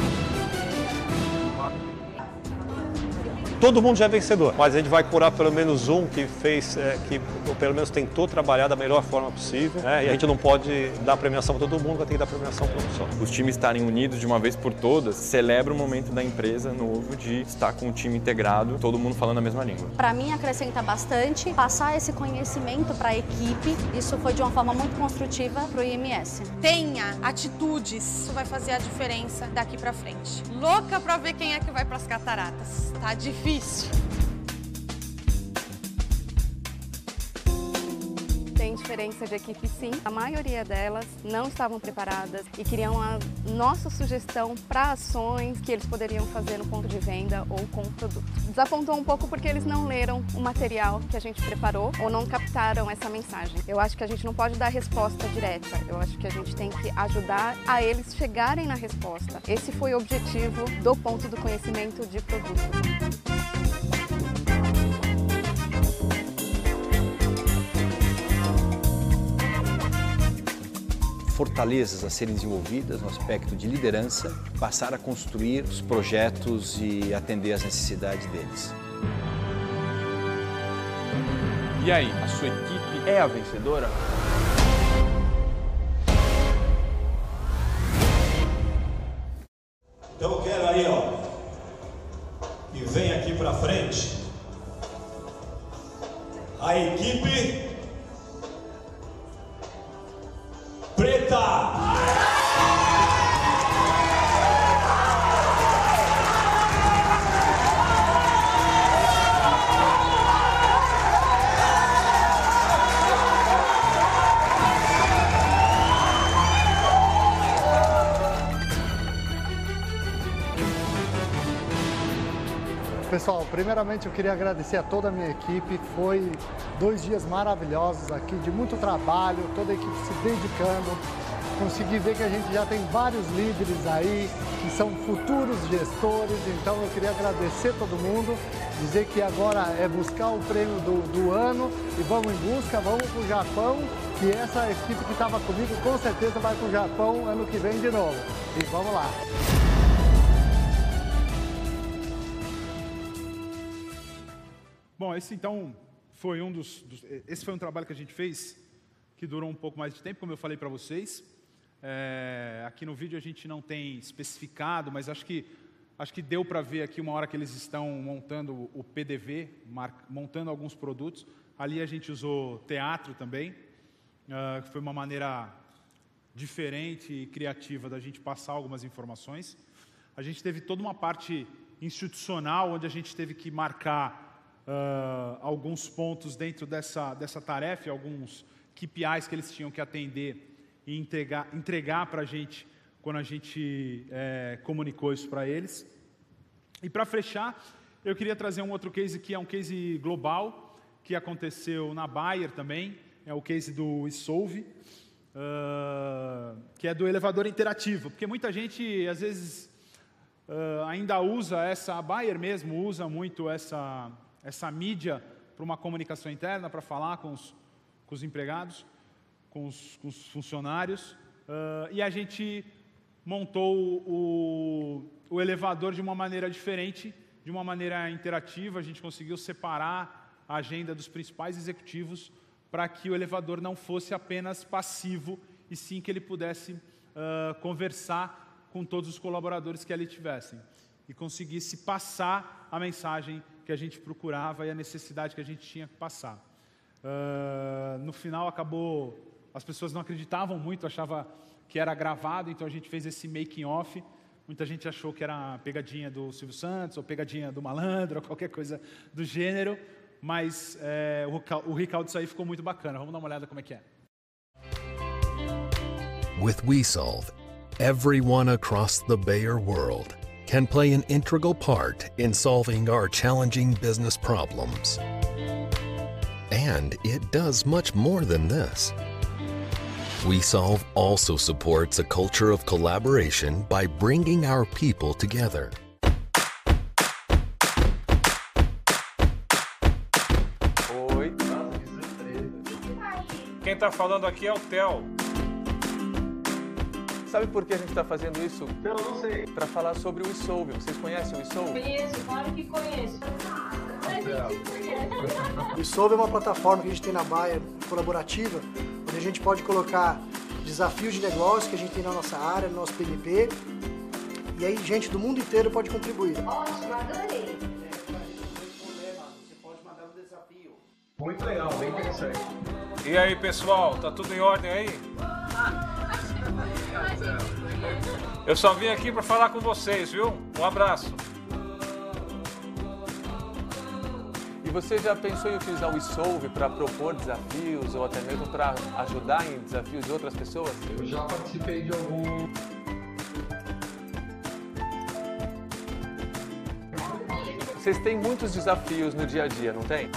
Todo mundo já é vencedor, mas a gente vai curar pelo menos um que fez, é, que pelo menos tentou trabalhar da melhor forma possível. Né? E a gente não pode dar premiação para todo mundo, vai ter que dar premiação para um só. Os times estarem unidos de uma vez por todas celebra o momento da empresa novo de estar com o time integrado, todo mundo falando a mesma língua. Para mim acrescenta bastante passar esse conhecimento para a equipe. Isso foi de uma forma muito construtiva para o IMS. Tenha atitudes, isso vai fazer a diferença daqui para frente. Louca para ver quem é que vai para as cataratas. Tá difícil difícil. Tem diferença de equipe sim. A maioria delas não estavam preparadas e queriam a nossa sugestão para ações que eles poderiam fazer no ponto de venda ou com o produto. Desapontou um pouco porque eles não leram o material que a gente preparou ou não captaram essa mensagem. Eu acho que a gente não pode dar resposta direta. Eu acho que a gente tem que ajudar a eles chegarem na resposta. Esse foi o objetivo do ponto do conhecimento de produto. Fortalezas a serem desenvolvidas no aspecto de liderança, passar a construir os projetos e atender às necessidades deles. E aí, a sua equipe é a vencedora? Então eu quero aí, ó, que vem aqui para frente a equipe Pessoal, primeiramente eu queria agradecer a toda a minha equipe. Foi dois dias maravilhosos aqui, de muito trabalho, toda a equipe se dedicando. Consegui ver que a gente já tem vários líderes aí que são futuros gestores, então eu queria agradecer todo mundo, dizer que agora é buscar o prêmio do, do ano e vamos em busca, vamos para o Japão, que essa equipe que estava comigo com certeza vai para o Japão ano que vem de novo. E vamos lá! Bom, esse então foi um dos, dos, Esse foi um trabalho que a gente fez que durou um pouco mais de tempo, como eu falei para vocês. É, aqui no vídeo a gente não tem especificado, mas acho que acho que deu para ver aqui uma hora que eles estão montando o PDV, montando alguns produtos. Ali a gente usou teatro também, uh, que foi uma maneira diferente e criativa da gente passar algumas informações. A gente teve toda uma parte institucional onde a gente teve que marcar uh, alguns pontos dentro dessa, dessa tarefa, alguns KPIs que eles tinham que atender e entregar, entregar para a gente quando a gente é, comunicou isso para eles. E para fechar, eu queria trazer um outro case que é um case global, que aconteceu na Bayer também, é o case do Isolve, uh, que é do elevador interativo, porque muita gente às vezes uh, ainda usa essa, a Bayer mesmo usa muito essa, essa mídia para uma comunicação interna, para falar com os, com os empregados, com os, com os funcionários. Uh, e a gente montou o, o elevador de uma maneira diferente, de uma maneira interativa. A gente conseguiu separar a agenda dos principais executivos para que o elevador não fosse apenas passivo e sim que ele pudesse uh, conversar com todos os colaboradores que ali tivessem e conseguisse passar a mensagem que a gente procurava e a necessidade que a gente tinha que passar. Uh, no final acabou, as pessoas não acreditavam muito, achava que era gravado, então a gente fez esse making off. Muita gente achou que era pegadinha do Silvio Santos ou pegadinha do malandro ou qualquer coisa do gênero, mas é, o, o recall disso aí ficou muito bacana. Vamos dar uma olhada como é que é. With WeSolve, everyone across the Bayer world can play an integral part in solving our challenging business problems. And it does much more than this. WeSolve also supports a culture of collaboration by bringing our people together. Oi. Quem está falando aqui é o Theo. Sabe por que a gente está fazendo isso? Eu não sei. Para falar sobre o Isolve. Vocês conhecem o Isolve? Conheço, claro que conheço. O Isolve é uma plataforma que a gente tem na Baia colaborativa, a gente pode colocar desafios de negócio que a gente tem na nossa área, no nosso PNP. E aí gente do mundo inteiro pode contribuir. Ótimo, adorei. Muito legal, bem interessante. E aí, pessoal, tá tudo em ordem aí? Eu só vim aqui para falar com vocês, viu? Um abraço. Você já pensou em utilizar o Isolve para propor desafios ou até mesmo para ajudar em desafios de outras pessoas? Eu já participei de algum. Vocês têm muitos desafios no dia a dia, não tem?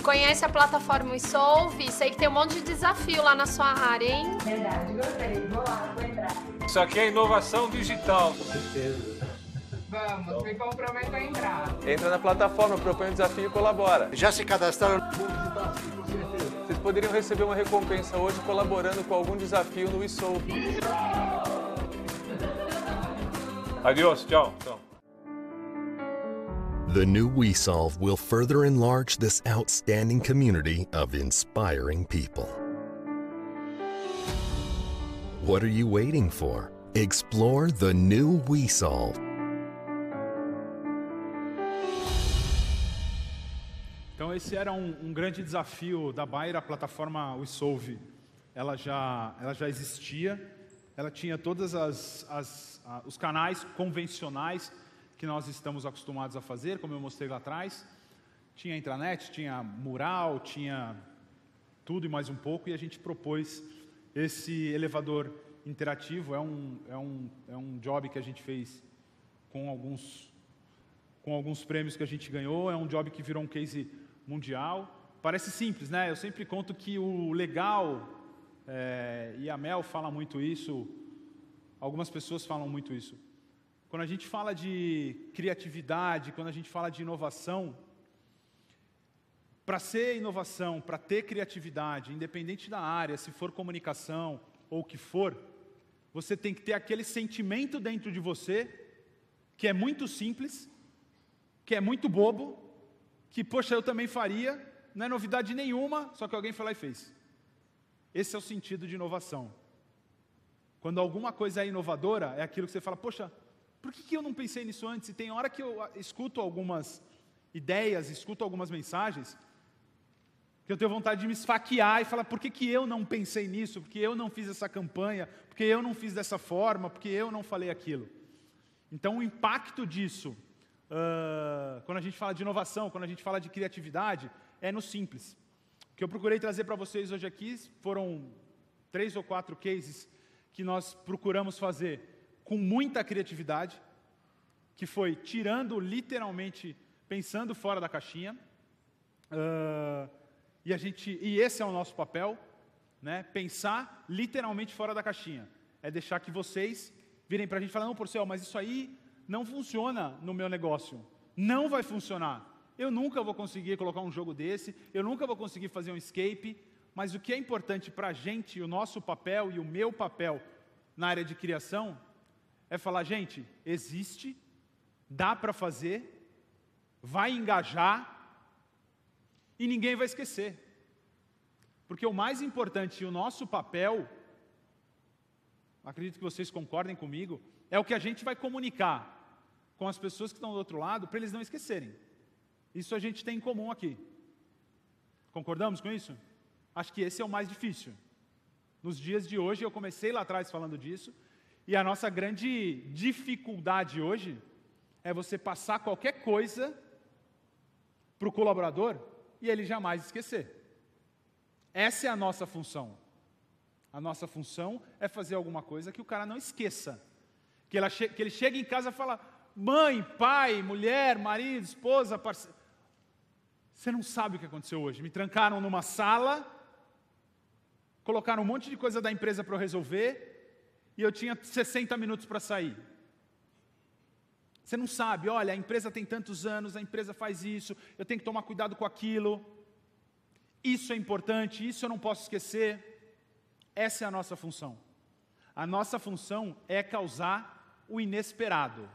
Conhece a plataforma Isolve? Sei que tem um monte de desafio lá na sua área, hein? Verdade, gostei. Vou lá, vou entrar. Isso aqui é inovação digital. Com certeza. Vamos, me comprometo a entrar. Entra na plataforma, propõe um desafio e colabora. Já se cadastraram? Vocês poderiam receber uma recompensa hoje colaborando com algum desafio no Isolve. Adiós, tchau. tchau. The new WeSolve will further enlarge this outstanding community of inspiring people. What are you waiting for? Explore the new WeSolve. Então esse era um, um grande desafio da Bayer, a plataforma WeSolve. Ela já, ela já existia, ela tinha todos os canais convencionais que nós estamos acostumados a fazer, como eu mostrei lá atrás. Tinha intranet, tinha mural, tinha tudo e mais um pouco, e a gente propôs esse elevador interativo. É um, é um, é um job que a gente fez com alguns, com alguns prêmios que a gente ganhou, é um job que virou um case mundial. Parece simples, né? Eu sempre conto que o legal, é, e a Mel fala muito isso, algumas pessoas falam muito isso. Quando a gente fala de criatividade, quando a gente fala de inovação, para ser inovação, para ter criatividade, independente da área, se for comunicação ou o que for, você tem que ter aquele sentimento dentro de você que é muito simples, que é muito bobo, que, poxa, eu também faria, não é novidade nenhuma, só que alguém foi lá e fez. Esse é o sentido de inovação. Quando alguma coisa é inovadora, é aquilo que você fala, poxa, por que, que eu não pensei nisso antes? E tem hora que eu escuto algumas ideias, escuto algumas mensagens, que eu tenho vontade de me esfaquear e falar, por que, que eu não pensei nisso? Porque eu não fiz essa campanha? Porque eu não fiz dessa forma? Porque eu não falei aquilo? Então, o impacto disso, uh, quando a gente fala de inovação, quando a gente fala de criatividade, é no simples. O que eu procurei trazer para vocês hoje aqui foram três ou quatro cases que nós procuramos fazer com muita criatividade, que foi tirando literalmente, pensando fora da caixinha. Uh, e, a gente, e esse é o nosso papel, né? pensar literalmente fora da caixinha. É deixar que vocês virem para a gente e falar, não, Porcel, mas isso aí não funciona no meu negócio. Não vai funcionar. Eu nunca vou conseguir colocar um jogo desse, eu nunca vou conseguir fazer um escape, mas o que é importante para a gente, o nosso papel e o meu papel na área de criação, é falar, gente, existe, dá para fazer, vai engajar e ninguém vai esquecer. Porque o mais importante e o nosso papel, acredito que vocês concordem comigo, é o que a gente vai comunicar com as pessoas que estão do outro lado para eles não esquecerem. Isso a gente tem em comum aqui. Concordamos com isso? Acho que esse é o mais difícil. Nos dias de hoje, eu comecei lá atrás falando disso, e a nossa grande dificuldade hoje é você passar qualquer coisa para o colaborador e ele jamais esquecer. Essa é a nossa função. A nossa função é fazer alguma coisa que o cara não esqueça. Que, che que ele chegue em casa e fala: mãe, pai, mulher, marido, esposa, parceiro. Você não sabe o que aconteceu hoje. Me trancaram numa sala, colocaram um monte de coisa da empresa para eu resolver, e eu tinha 60 minutos para sair. Você não sabe, olha, a empresa tem tantos anos, a empresa faz isso, eu tenho que tomar cuidado com aquilo. Isso é importante, isso eu não posso esquecer. Essa é a nossa função. A nossa função é causar o inesperado.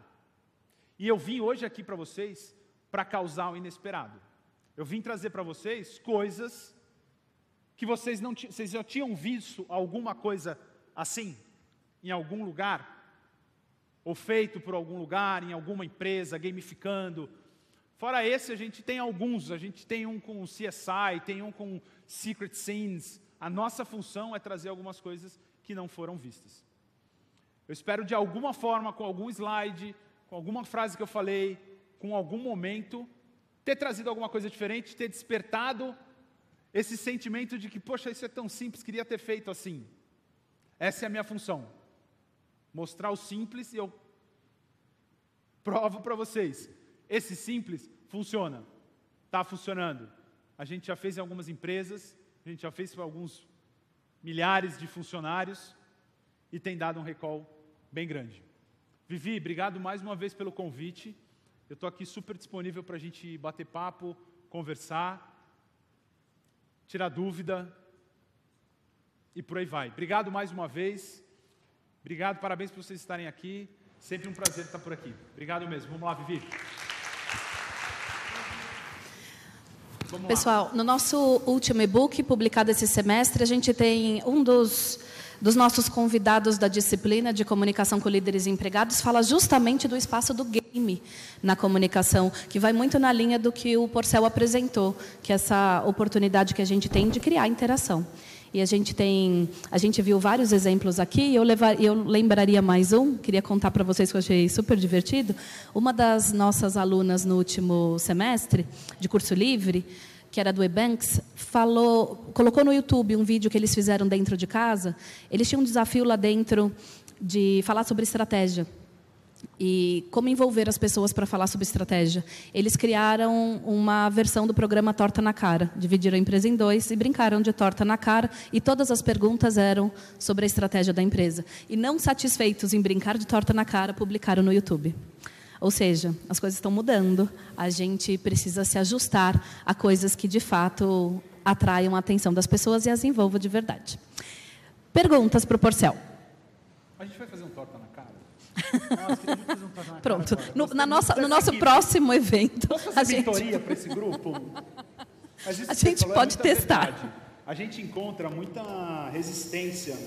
E eu vim hoje aqui para vocês para causar o inesperado. Eu vim trazer para vocês coisas que vocês não vocês já tinham visto alguma coisa assim em algum lugar ou feito por algum lugar, em alguma empresa, gamificando. Fora esse, a gente tem alguns, a gente tem um com CSI, tem um com Secret Scenes. A nossa função é trazer algumas coisas que não foram vistas. Eu espero de alguma forma, com algum slide, com alguma frase que eu falei, com algum momento, ter trazido alguma coisa diferente, ter despertado esse sentimento de que, poxa, isso é tão simples, queria ter feito assim. Essa é a minha função. Mostrar o simples e eu provo para vocês. Esse simples funciona. Está funcionando. A gente já fez em algumas empresas, a gente já fez para alguns milhares de funcionários e tem dado um recall bem grande. Vivi, obrigado mais uma vez pelo convite. Eu estou aqui super disponível para a gente bater papo, conversar, tirar dúvida e por aí vai. Obrigado mais uma vez. Obrigado, parabéns por vocês estarem aqui. Sempre um prazer estar por aqui. Obrigado mesmo. Vamos lá, Vivi. Vamos Pessoal, lá. no nosso último e-book publicado esse semestre, a gente tem um dos dos nossos convidados da disciplina de comunicação com líderes e empregados fala justamente do espaço do game na comunicação, que vai muito na linha do que o Porcel apresentou, que é essa oportunidade que a gente tem de criar interação. E a gente tem, a gente viu vários exemplos aqui. Eu, levar, eu lembraria mais um. Queria contar para vocês que eu achei super divertido. Uma das nossas alunas no último semestre de curso livre que era do Ebanks, falou, colocou no YouTube um vídeo que eles fizeram dentro de casa. Eles tinham um desafio lá dentro de falar sobre estratégia e como envolver as pessoas para falar sobre estratégia. Eles criaram uma versão do programa Torta na Cara, dividiram a empresa em dois e brincaram de torta na cara, e todas as perguntas eram sobre a estratégia da empresa. E não satisfeitos em brincar de torta na cara, publicaram no YouTube. Ou seja, as coisas estão mudando, a gente precisa se ajustar a coisas que de fato atraiam a atenção das pessoas e as envolvam de verdade. Perguntas para o Porcel. A gente vai fazer um torta na cara? Nossa, fazer um torta na Pronto. cara no, na nossa, no nosso próximo evento. Posso fazer a gente... para esse grupo? a gente pode é testar. Verdade. A gente encontra muita resistência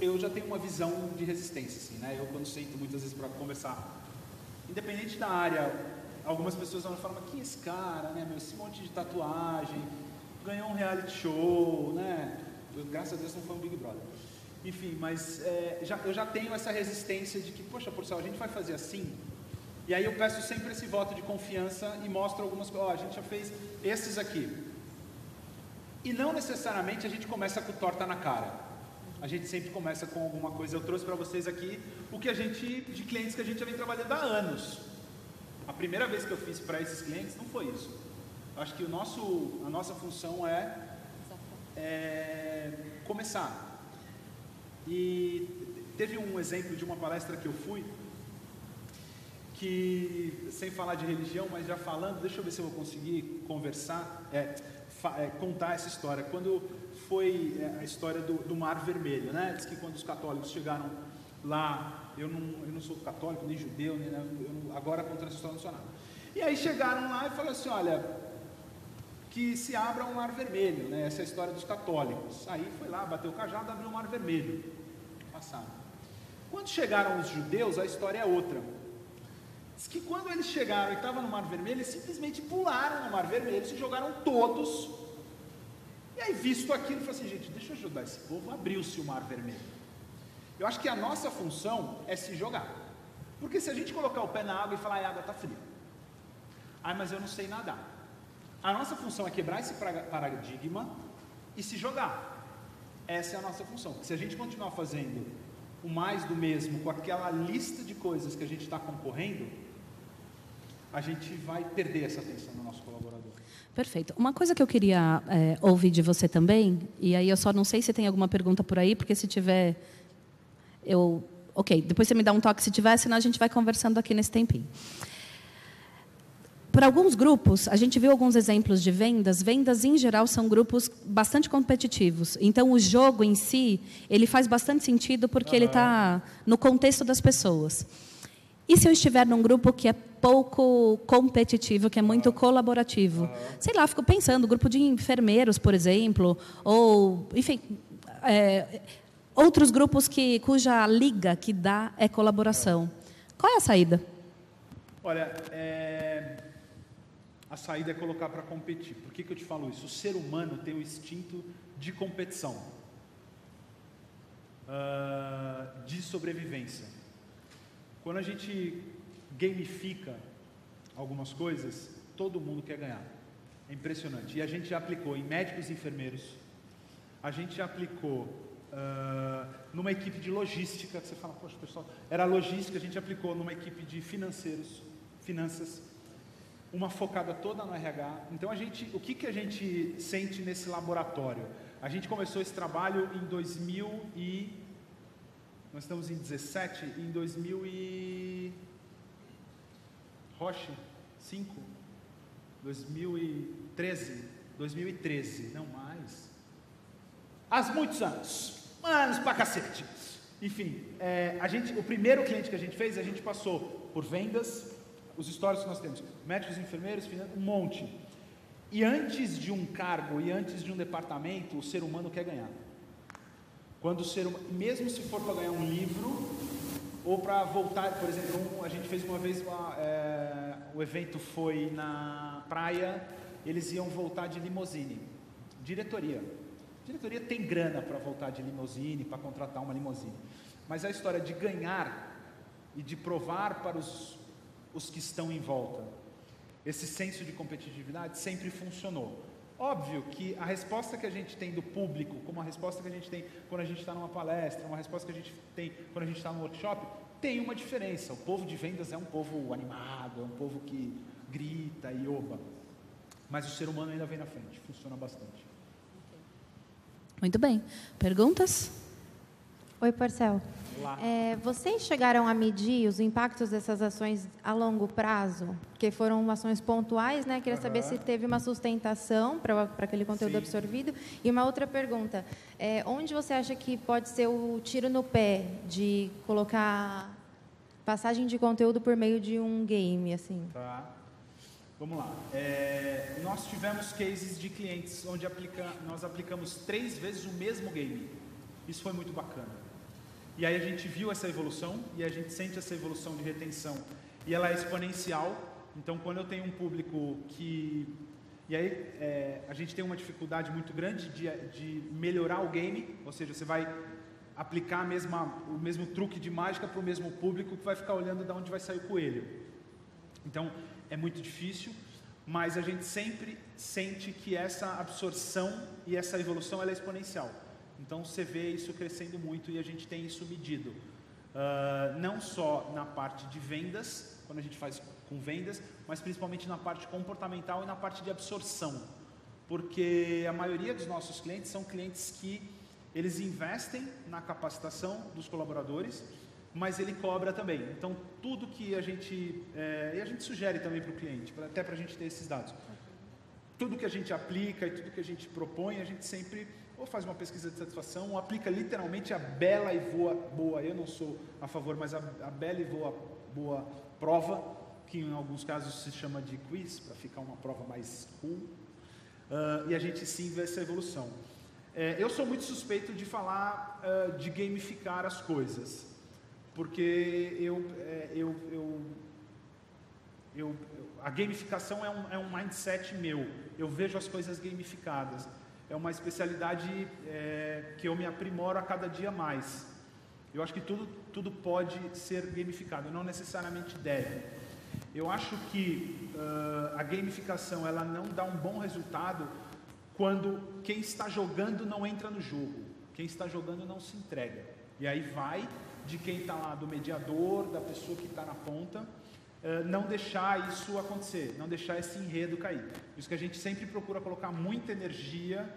eu já tenho uma visão de resistência, assim, né? Eu quando sento muitas vezes para conversar, independente da área, algumas pessoas vão falar, mas quem é esse cara, né? Meu, esse monte de tatuagem, ganhou um reality show, né? Eu, graças a Deus não foi um Big Brother. Enfim, mas é, já, eu já tenho essa resistência de que, poxa, por a gente vai fazer assim. E aí eu peço sempre esse voto de confiança e mostro algumas coisas. Ó, a gente já fez esses aqui. E não necessariamente a gente começa com torta na cara a gente sempre começa com alguma coisa. Eu trouxe para vocês aqui o que a gente, de clientes que a gente já vem trabalhando há anos. A primeira vez que eu fiz para esses clientes não foi isso. Acho que o nosso, a nossa função é, é começar. E teve um exemplo de uma palestra que eu fui, que, sem falar de religião, mas já falando, deixa eu ver se eu vou conseguir conversar, é, é, contar essa história. Quando foi é, a história do, do Mar Vermelho, né? Diz que quando os católicos chegaram lá, eu não, eu não sou católico, nem judeu, nem, não- agora contra essa história não sou nada. E aí chegaram lá e falaram assim, olha, que se abra um mar vermelho, né? Essa é a história dos católicos. Aí foi lá, bateu o cajado, abriu um mar vermelho. Passaram. Quando chegaram os judeus, a história é outra. Diz que quando eles chegaram e estavam no mar vermelho, eles simplesmente pularam no mar vermelho, se jogaram todos. E aí, visto aquilo, falou assim, gente, deixa eu ajudar esse povo, abriu-se o mar vermelho. Eu acho que a nossa função é se jogar. Porque se a gente colocar o pé na água e falar, a água está fria. Ah, mas eu não sei nadar. A nossa função é quebrar esse paradigma e se jogar. Essa é a nossa função. Se a gente continuar fazendo o mais do mesmo com aquela lista de coisas que a gente está concorrendo, a gente vai perder essa atenção do nosso colaborador. Perfeito. Uma coisa que eu queria é, ouvir de você também, e aí eu só não sei se tem alguma pergunta por aí, porque se tiver, eu. Ok, depois você me dá um toque se tiver, senão a gente vai conversando aqui nesse tempinho. Para alguns grupos, a gente viu alguns exemplos de vendas. Vendas, em geral, são grupos bastante competitivos. Então, o jogo em si, ele faz bastante sentido porque ele está no contexto das pessoas. E se eu estiver num grupo que é pouco competitivo, que é muito colaborativo? Sei lá, fico pensando, grupo de enfermeiros, por exemplo, ou, enfim, é, outros grupos que, cuja liga que dá é colaboração. Qual é a saída? Olha, é, a saída é colocar para competir. Por que, que eu te falo isso? O ser humano tem o instinto de competição, ah, de sobrevivência. Quando a gente gamifica algumas coisas, todo mundo quer ganhar. É impressionante. E a gente já aplicou em médicos e enfermeiros, a gente já aplicou ah, numa equipe de logística, que você fala, poxa, pessoal, era logística, a gente aplicou numa equipe de financeiros, finanças, uma focada toda no RH. Então a gente, o que, que a gente sente nesse laboratório? A gente começou esse trabalho em 2000 e nós estamos em 17, em 2000 e Roche, 5, 2013, 2013, não mais. Há muitos anos, anos pra cacete. Enfim, é, a gente, o primeiro cliente que a gente fez, a gente passou por vendas, os histórios que nós temos, médicos, enfermeiros, um monte. E antes de um cargo e antes de um departamento, o ser humano quer ganhar. Quando o ser humano, mesmo se for para ganhar um livro ou para voltar, por exemplo, um- a gente fez uma vez uma, é, o evento foi na praia, eles iam voltar de limousine, diretoria. Diretoria tem grana para voltar de limousine, para contratar uma limousine, mas a história de ganhar e de provar para os, os que estão em volta esse senso de competitividade sempre funcionou. Óbvio que a resposta que a gente tem do público, como a resposta que a gente tem quando a gente está numa palestra, uma resposta que a gente tem quando a gente está no workshop, tem uma diferença. O povo de vendas é um povo animado, é um povo que grita e oba. Mas o ser humano ainda vem na frente, funciona bastante. Muito bem. Perguntas? Oi, Parcel. É, vocês chegaram a medir os impactos dessas ações a longo prazo? Porque foram ações pontuais, né? Queria saber Aham. se teve uma sustentação para aquele conteúdo Sim. absorvido. E uma outra pergunta: é, onde você acha que pode ser o tiro no pé de colocar passagem de conteúdo por meio de um game, assim? Tá. Vamos lá. É, nós tivemos cases de clientes onde aplica, nós aplicamos três vezes o mesmo game. Isso foi muito bacana. E aí a gente viu essa evolução e a gente sente essa evolução de retenção. E ela é exponencial. Então, quando eu tenho um público que. E aí é, a gente tem uma dificuldade muito grande de, de melhorar o game, ou seja, você vai aplicar mesma, o mesmo truque de mágica para o mesmo público que vai ficar olhando de onde vai sair o coelho. Então, é muito difícil, mas a gente sempre sente que essa absorção e essa evolução é exponencial. Então, você vê isso crescendo muito e a gente tem isso medido. Ah, não só na parte de vendas, quando a gente faz com vendas, mas principalmente na parte comportamental e na parte de absorção. Porque a maioria dos nossos clientes são clientes que eles investem na capacitação dos colaboradores, mas ele cobra também. Então, tudo que a gente. É, e a gente sugere também para o cliente, até para a gente ter esses dados. Tudo que a gente aplica e tudo que a gente propõe, a gente sempre ou faz uma pesquisa de satisfação, ou aplica literalmente a bela e boa, boa. Eu não sou a favor, mas a, a bela e boa, boa prova, que em alguns casos se chama de quiz, para ficar uma prova mais cool, uh, e a gente sim vê essa evolução. É, eu sou muito suspeito de falar uh, de gamificar as coisas, porque eu, é, eu, eu, eu, a gamificação é um, é um mindset meu, eu vejo as coisas gamificadas é uma especialidade é, que eu me aprimoro a cada dia mais. Eu acho que tudo, tudo pode ser gamificado, não necessariamente deve. Eu acho que uh, a gamificação ela não dá um bom resultado quando quem está jogando não entra no jogo, quem está jogando não se entrega. E aí vai de quem está lá, do mediador, da pessoa que está na ponta, uh, não deixar isso acontecer, não deixar esse enredo cair. Por isso que a gente sempre procura colocar muita energia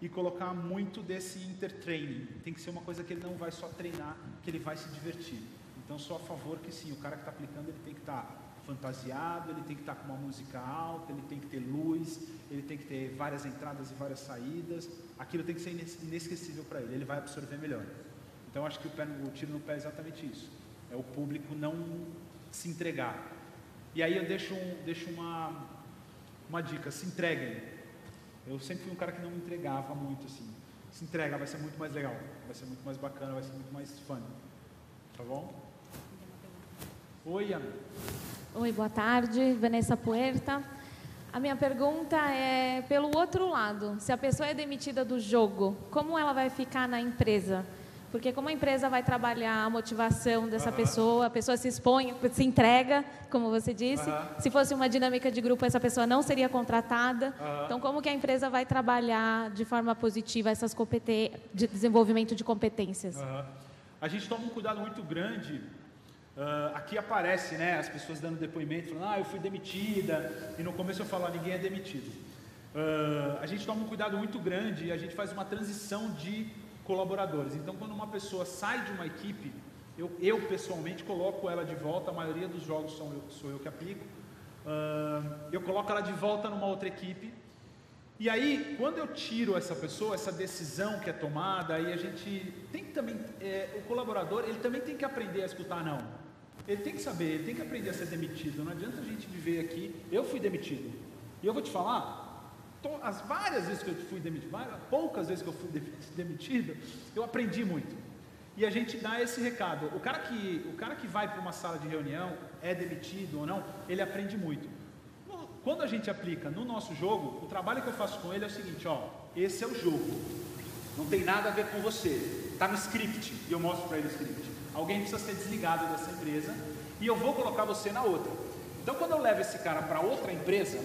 e colocar muito desse intertraining. Tem que ser uma coisa que ele não vai só treinar, que ele vai se divertir. Então, sou a favor que sim, o cara que está aplicando ele tem que estar tá fantasiado, ele tem que estar tá com uma música alta, ele tem que ter luz, ele tem que ter várias entradas e várias saídas. Aquilo tem que ser inesquecível para ele, ele vai absorver melhor. Então, acho que o, pé, o tiro no pé é exatamente isso. É o público não se entregar. E aí eu deixo, um, deixo uma, uma dica, se entreguem. Eu sempre fui um cara que não me entregava muito assim. Se entrega, vai ser muito mais legal, vai ser muito mais bacana, vai ser muito mais fun. Tá bom? Oi, Ana. Oi, boa tarde. Vanessa Puerta. A minha pergunta é pelo outro lado. Se a pessoa é demitida do jogo, como ela vai ficar na empresa? Porque como a empresa vai trabalhar a motivação dessa pessoa, a pessoa se expõe, se entrega, como você disse. Se fosse uma dinâmica de grupo, essa pessoa não seria contratada. Então, como que a empresa vai trabalhar de forma positiva essas competências, de desenvolvimento de competências? A gente toma um cuidado muito grande. Uh, aqui aparece, né, as pessoas dando depoimento, falando, ah, eu fui demitida. E no começo eu falo, ah, ninguém é demitido. Uh, a gente toma um cuidado muito grande e a gente faz uma transição de colaboradores. Então, quando uma pessoa sai de uma equipe, eu, eu pessoalmente coloco ela de volta, a maioria dos jogos sou eu, sou eu que aplico, uh, eu coloco ela de volta numa outra equipe. E aí, quando eu tiro essa pessoa, essa decisão que é tomada, aí a gente tem que também, é, o colaborador, ele também tem que aprender a escutar não. Ele tem que saber, ele tem que aprender a ser demitido. Não adianta a gente viver aqui, eu fui demitido. E eu vou te falar, as várias vezes que eu fui demitido, poucas vezes que eu fui demitido, eu aprendi muito. E a gente dá esse recado. O cara que, o cara que vai para uma sala de reunião, é demitido ou não, ele aprende muito. Quando a gente aplica no nosso jogo, o trabalho que eu faço com ele é o seguinte, ó, esse é o jogo. Não tem nada a ver com você. Está no script e eu mostro para ele o script. Alguém precisa ser desligado dessa empresa e eu vou colocar você na outra. Então, quando eu levo esse cara para outra empresa,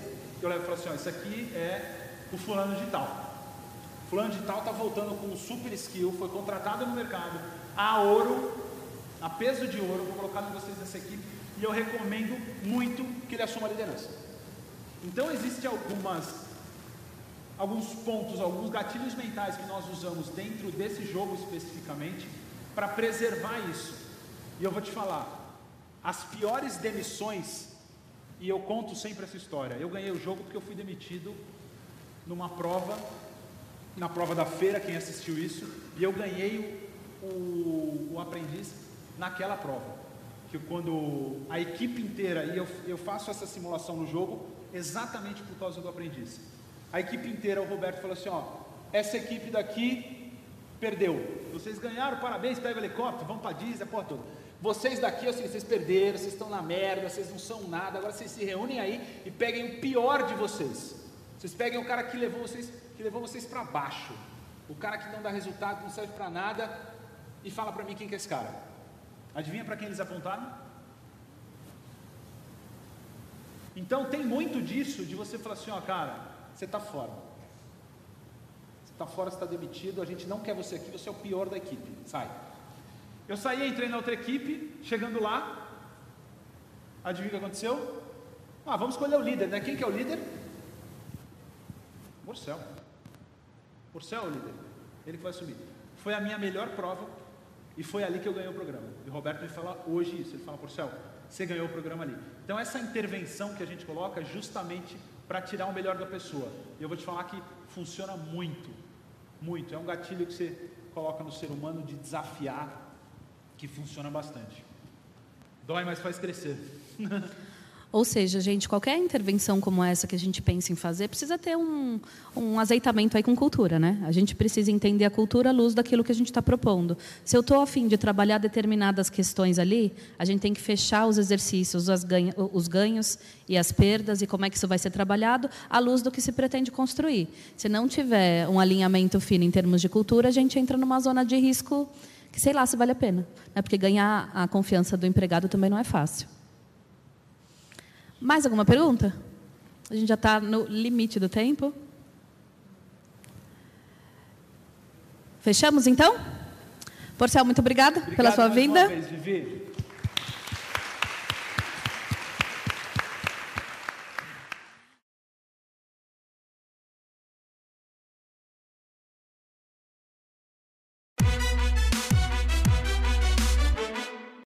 eu levo e falo assim, ó, isso aqui é o fulano de tal. Fulano de tal está voltando com um super skill, foi contratado no mercado, a ouro, a peso de ouro, vou colocar vocês nessa equipe e eu recomendo muito que ele assuma a liderança. Então existem algumas alguns pontos, alguns gatilhos mentais que nós usamos dentro desse jogo especificamente para preservar isso. E eu vou te falar, as piores demissões e eu conto sempre essa história. Eu ganhei o jogo porque eu fui demitido numa prova, na prova da feira, quem assistiu isso, e eu ganhei o, o, o aprendiz naquela prova. Que quando a equipe inteira, e eu, eu faço essa simulação no jogo exatamente por causa do aprendiz. A equipe inteira, o Roberto falou assim: ó, essa equipe daqui perdeu. Vocês ganharam, parabéns, pega o helicóptero, vão para Disney, a porra toda. Vocês daqui, assim, vocês perderam, vocês estão na merda, vocês não são nada, agora vocês se reúnem aí e peguem o pior de vocês. Vocês peguem o cara que levou vocês, que levou vocês para baixo, o cara que não dá resultado, não serve para nada, e fala para mim quem que é esse cara. Adivinha para quem eles apontaram? Então tem muito disso de você falar assim, ó, cara, você está fora. Você está fora, você está demitido, a gente não quer você aqui, você é o pior da equipe. Sai. Eu saí, entrei na outra equipe, chegando lá, adivinha o que aconteceu? Ah, vamos escolher o líder, né? Quem que é o líder? Morcel. Morcel é o líder, ele que vai assumir. Foi a minha melhor prova, E foi ali que eu ganhei o programa. E o Roberto me fala hoje isso. Ele fala, Porcel, você ganhou o programa ali. Então, essa intervenção que a gente coloca é justamente para tirar o melhor da pessoa. E eu vou te falar que funciona muito. Muito. É um gatilho que você coloca no ser humano de desafiar, que funciona bastante. Dói, mas faz crescer. Ou seja, gente, qualquer intervenção como essa que a gente pensa em fazer precisa ter um, um azeitamento aí com cultura, né? A gente precisa entender a cultura à luz daquilo que a gente está propondo. Se eu estou afim de trabalhar determinadas questões ali, a gente tem que fechar os exercícios, os, ganha, os ganhos e as perdas e como é que isso vai ser trabalhado à luz do que se pretende construir. Se não tiver um alinhamento fino em termos de cultura, a gente entra numa zona de risco que sei lá se vale a pena, né? Porque ganhar a confiança do empregado também não é fácil. Mais alguma pergunta? A gente já está no limite do tempo. Fechamos, então? Porcel, muito obrigada Obrigado pela sua vinda. Vez.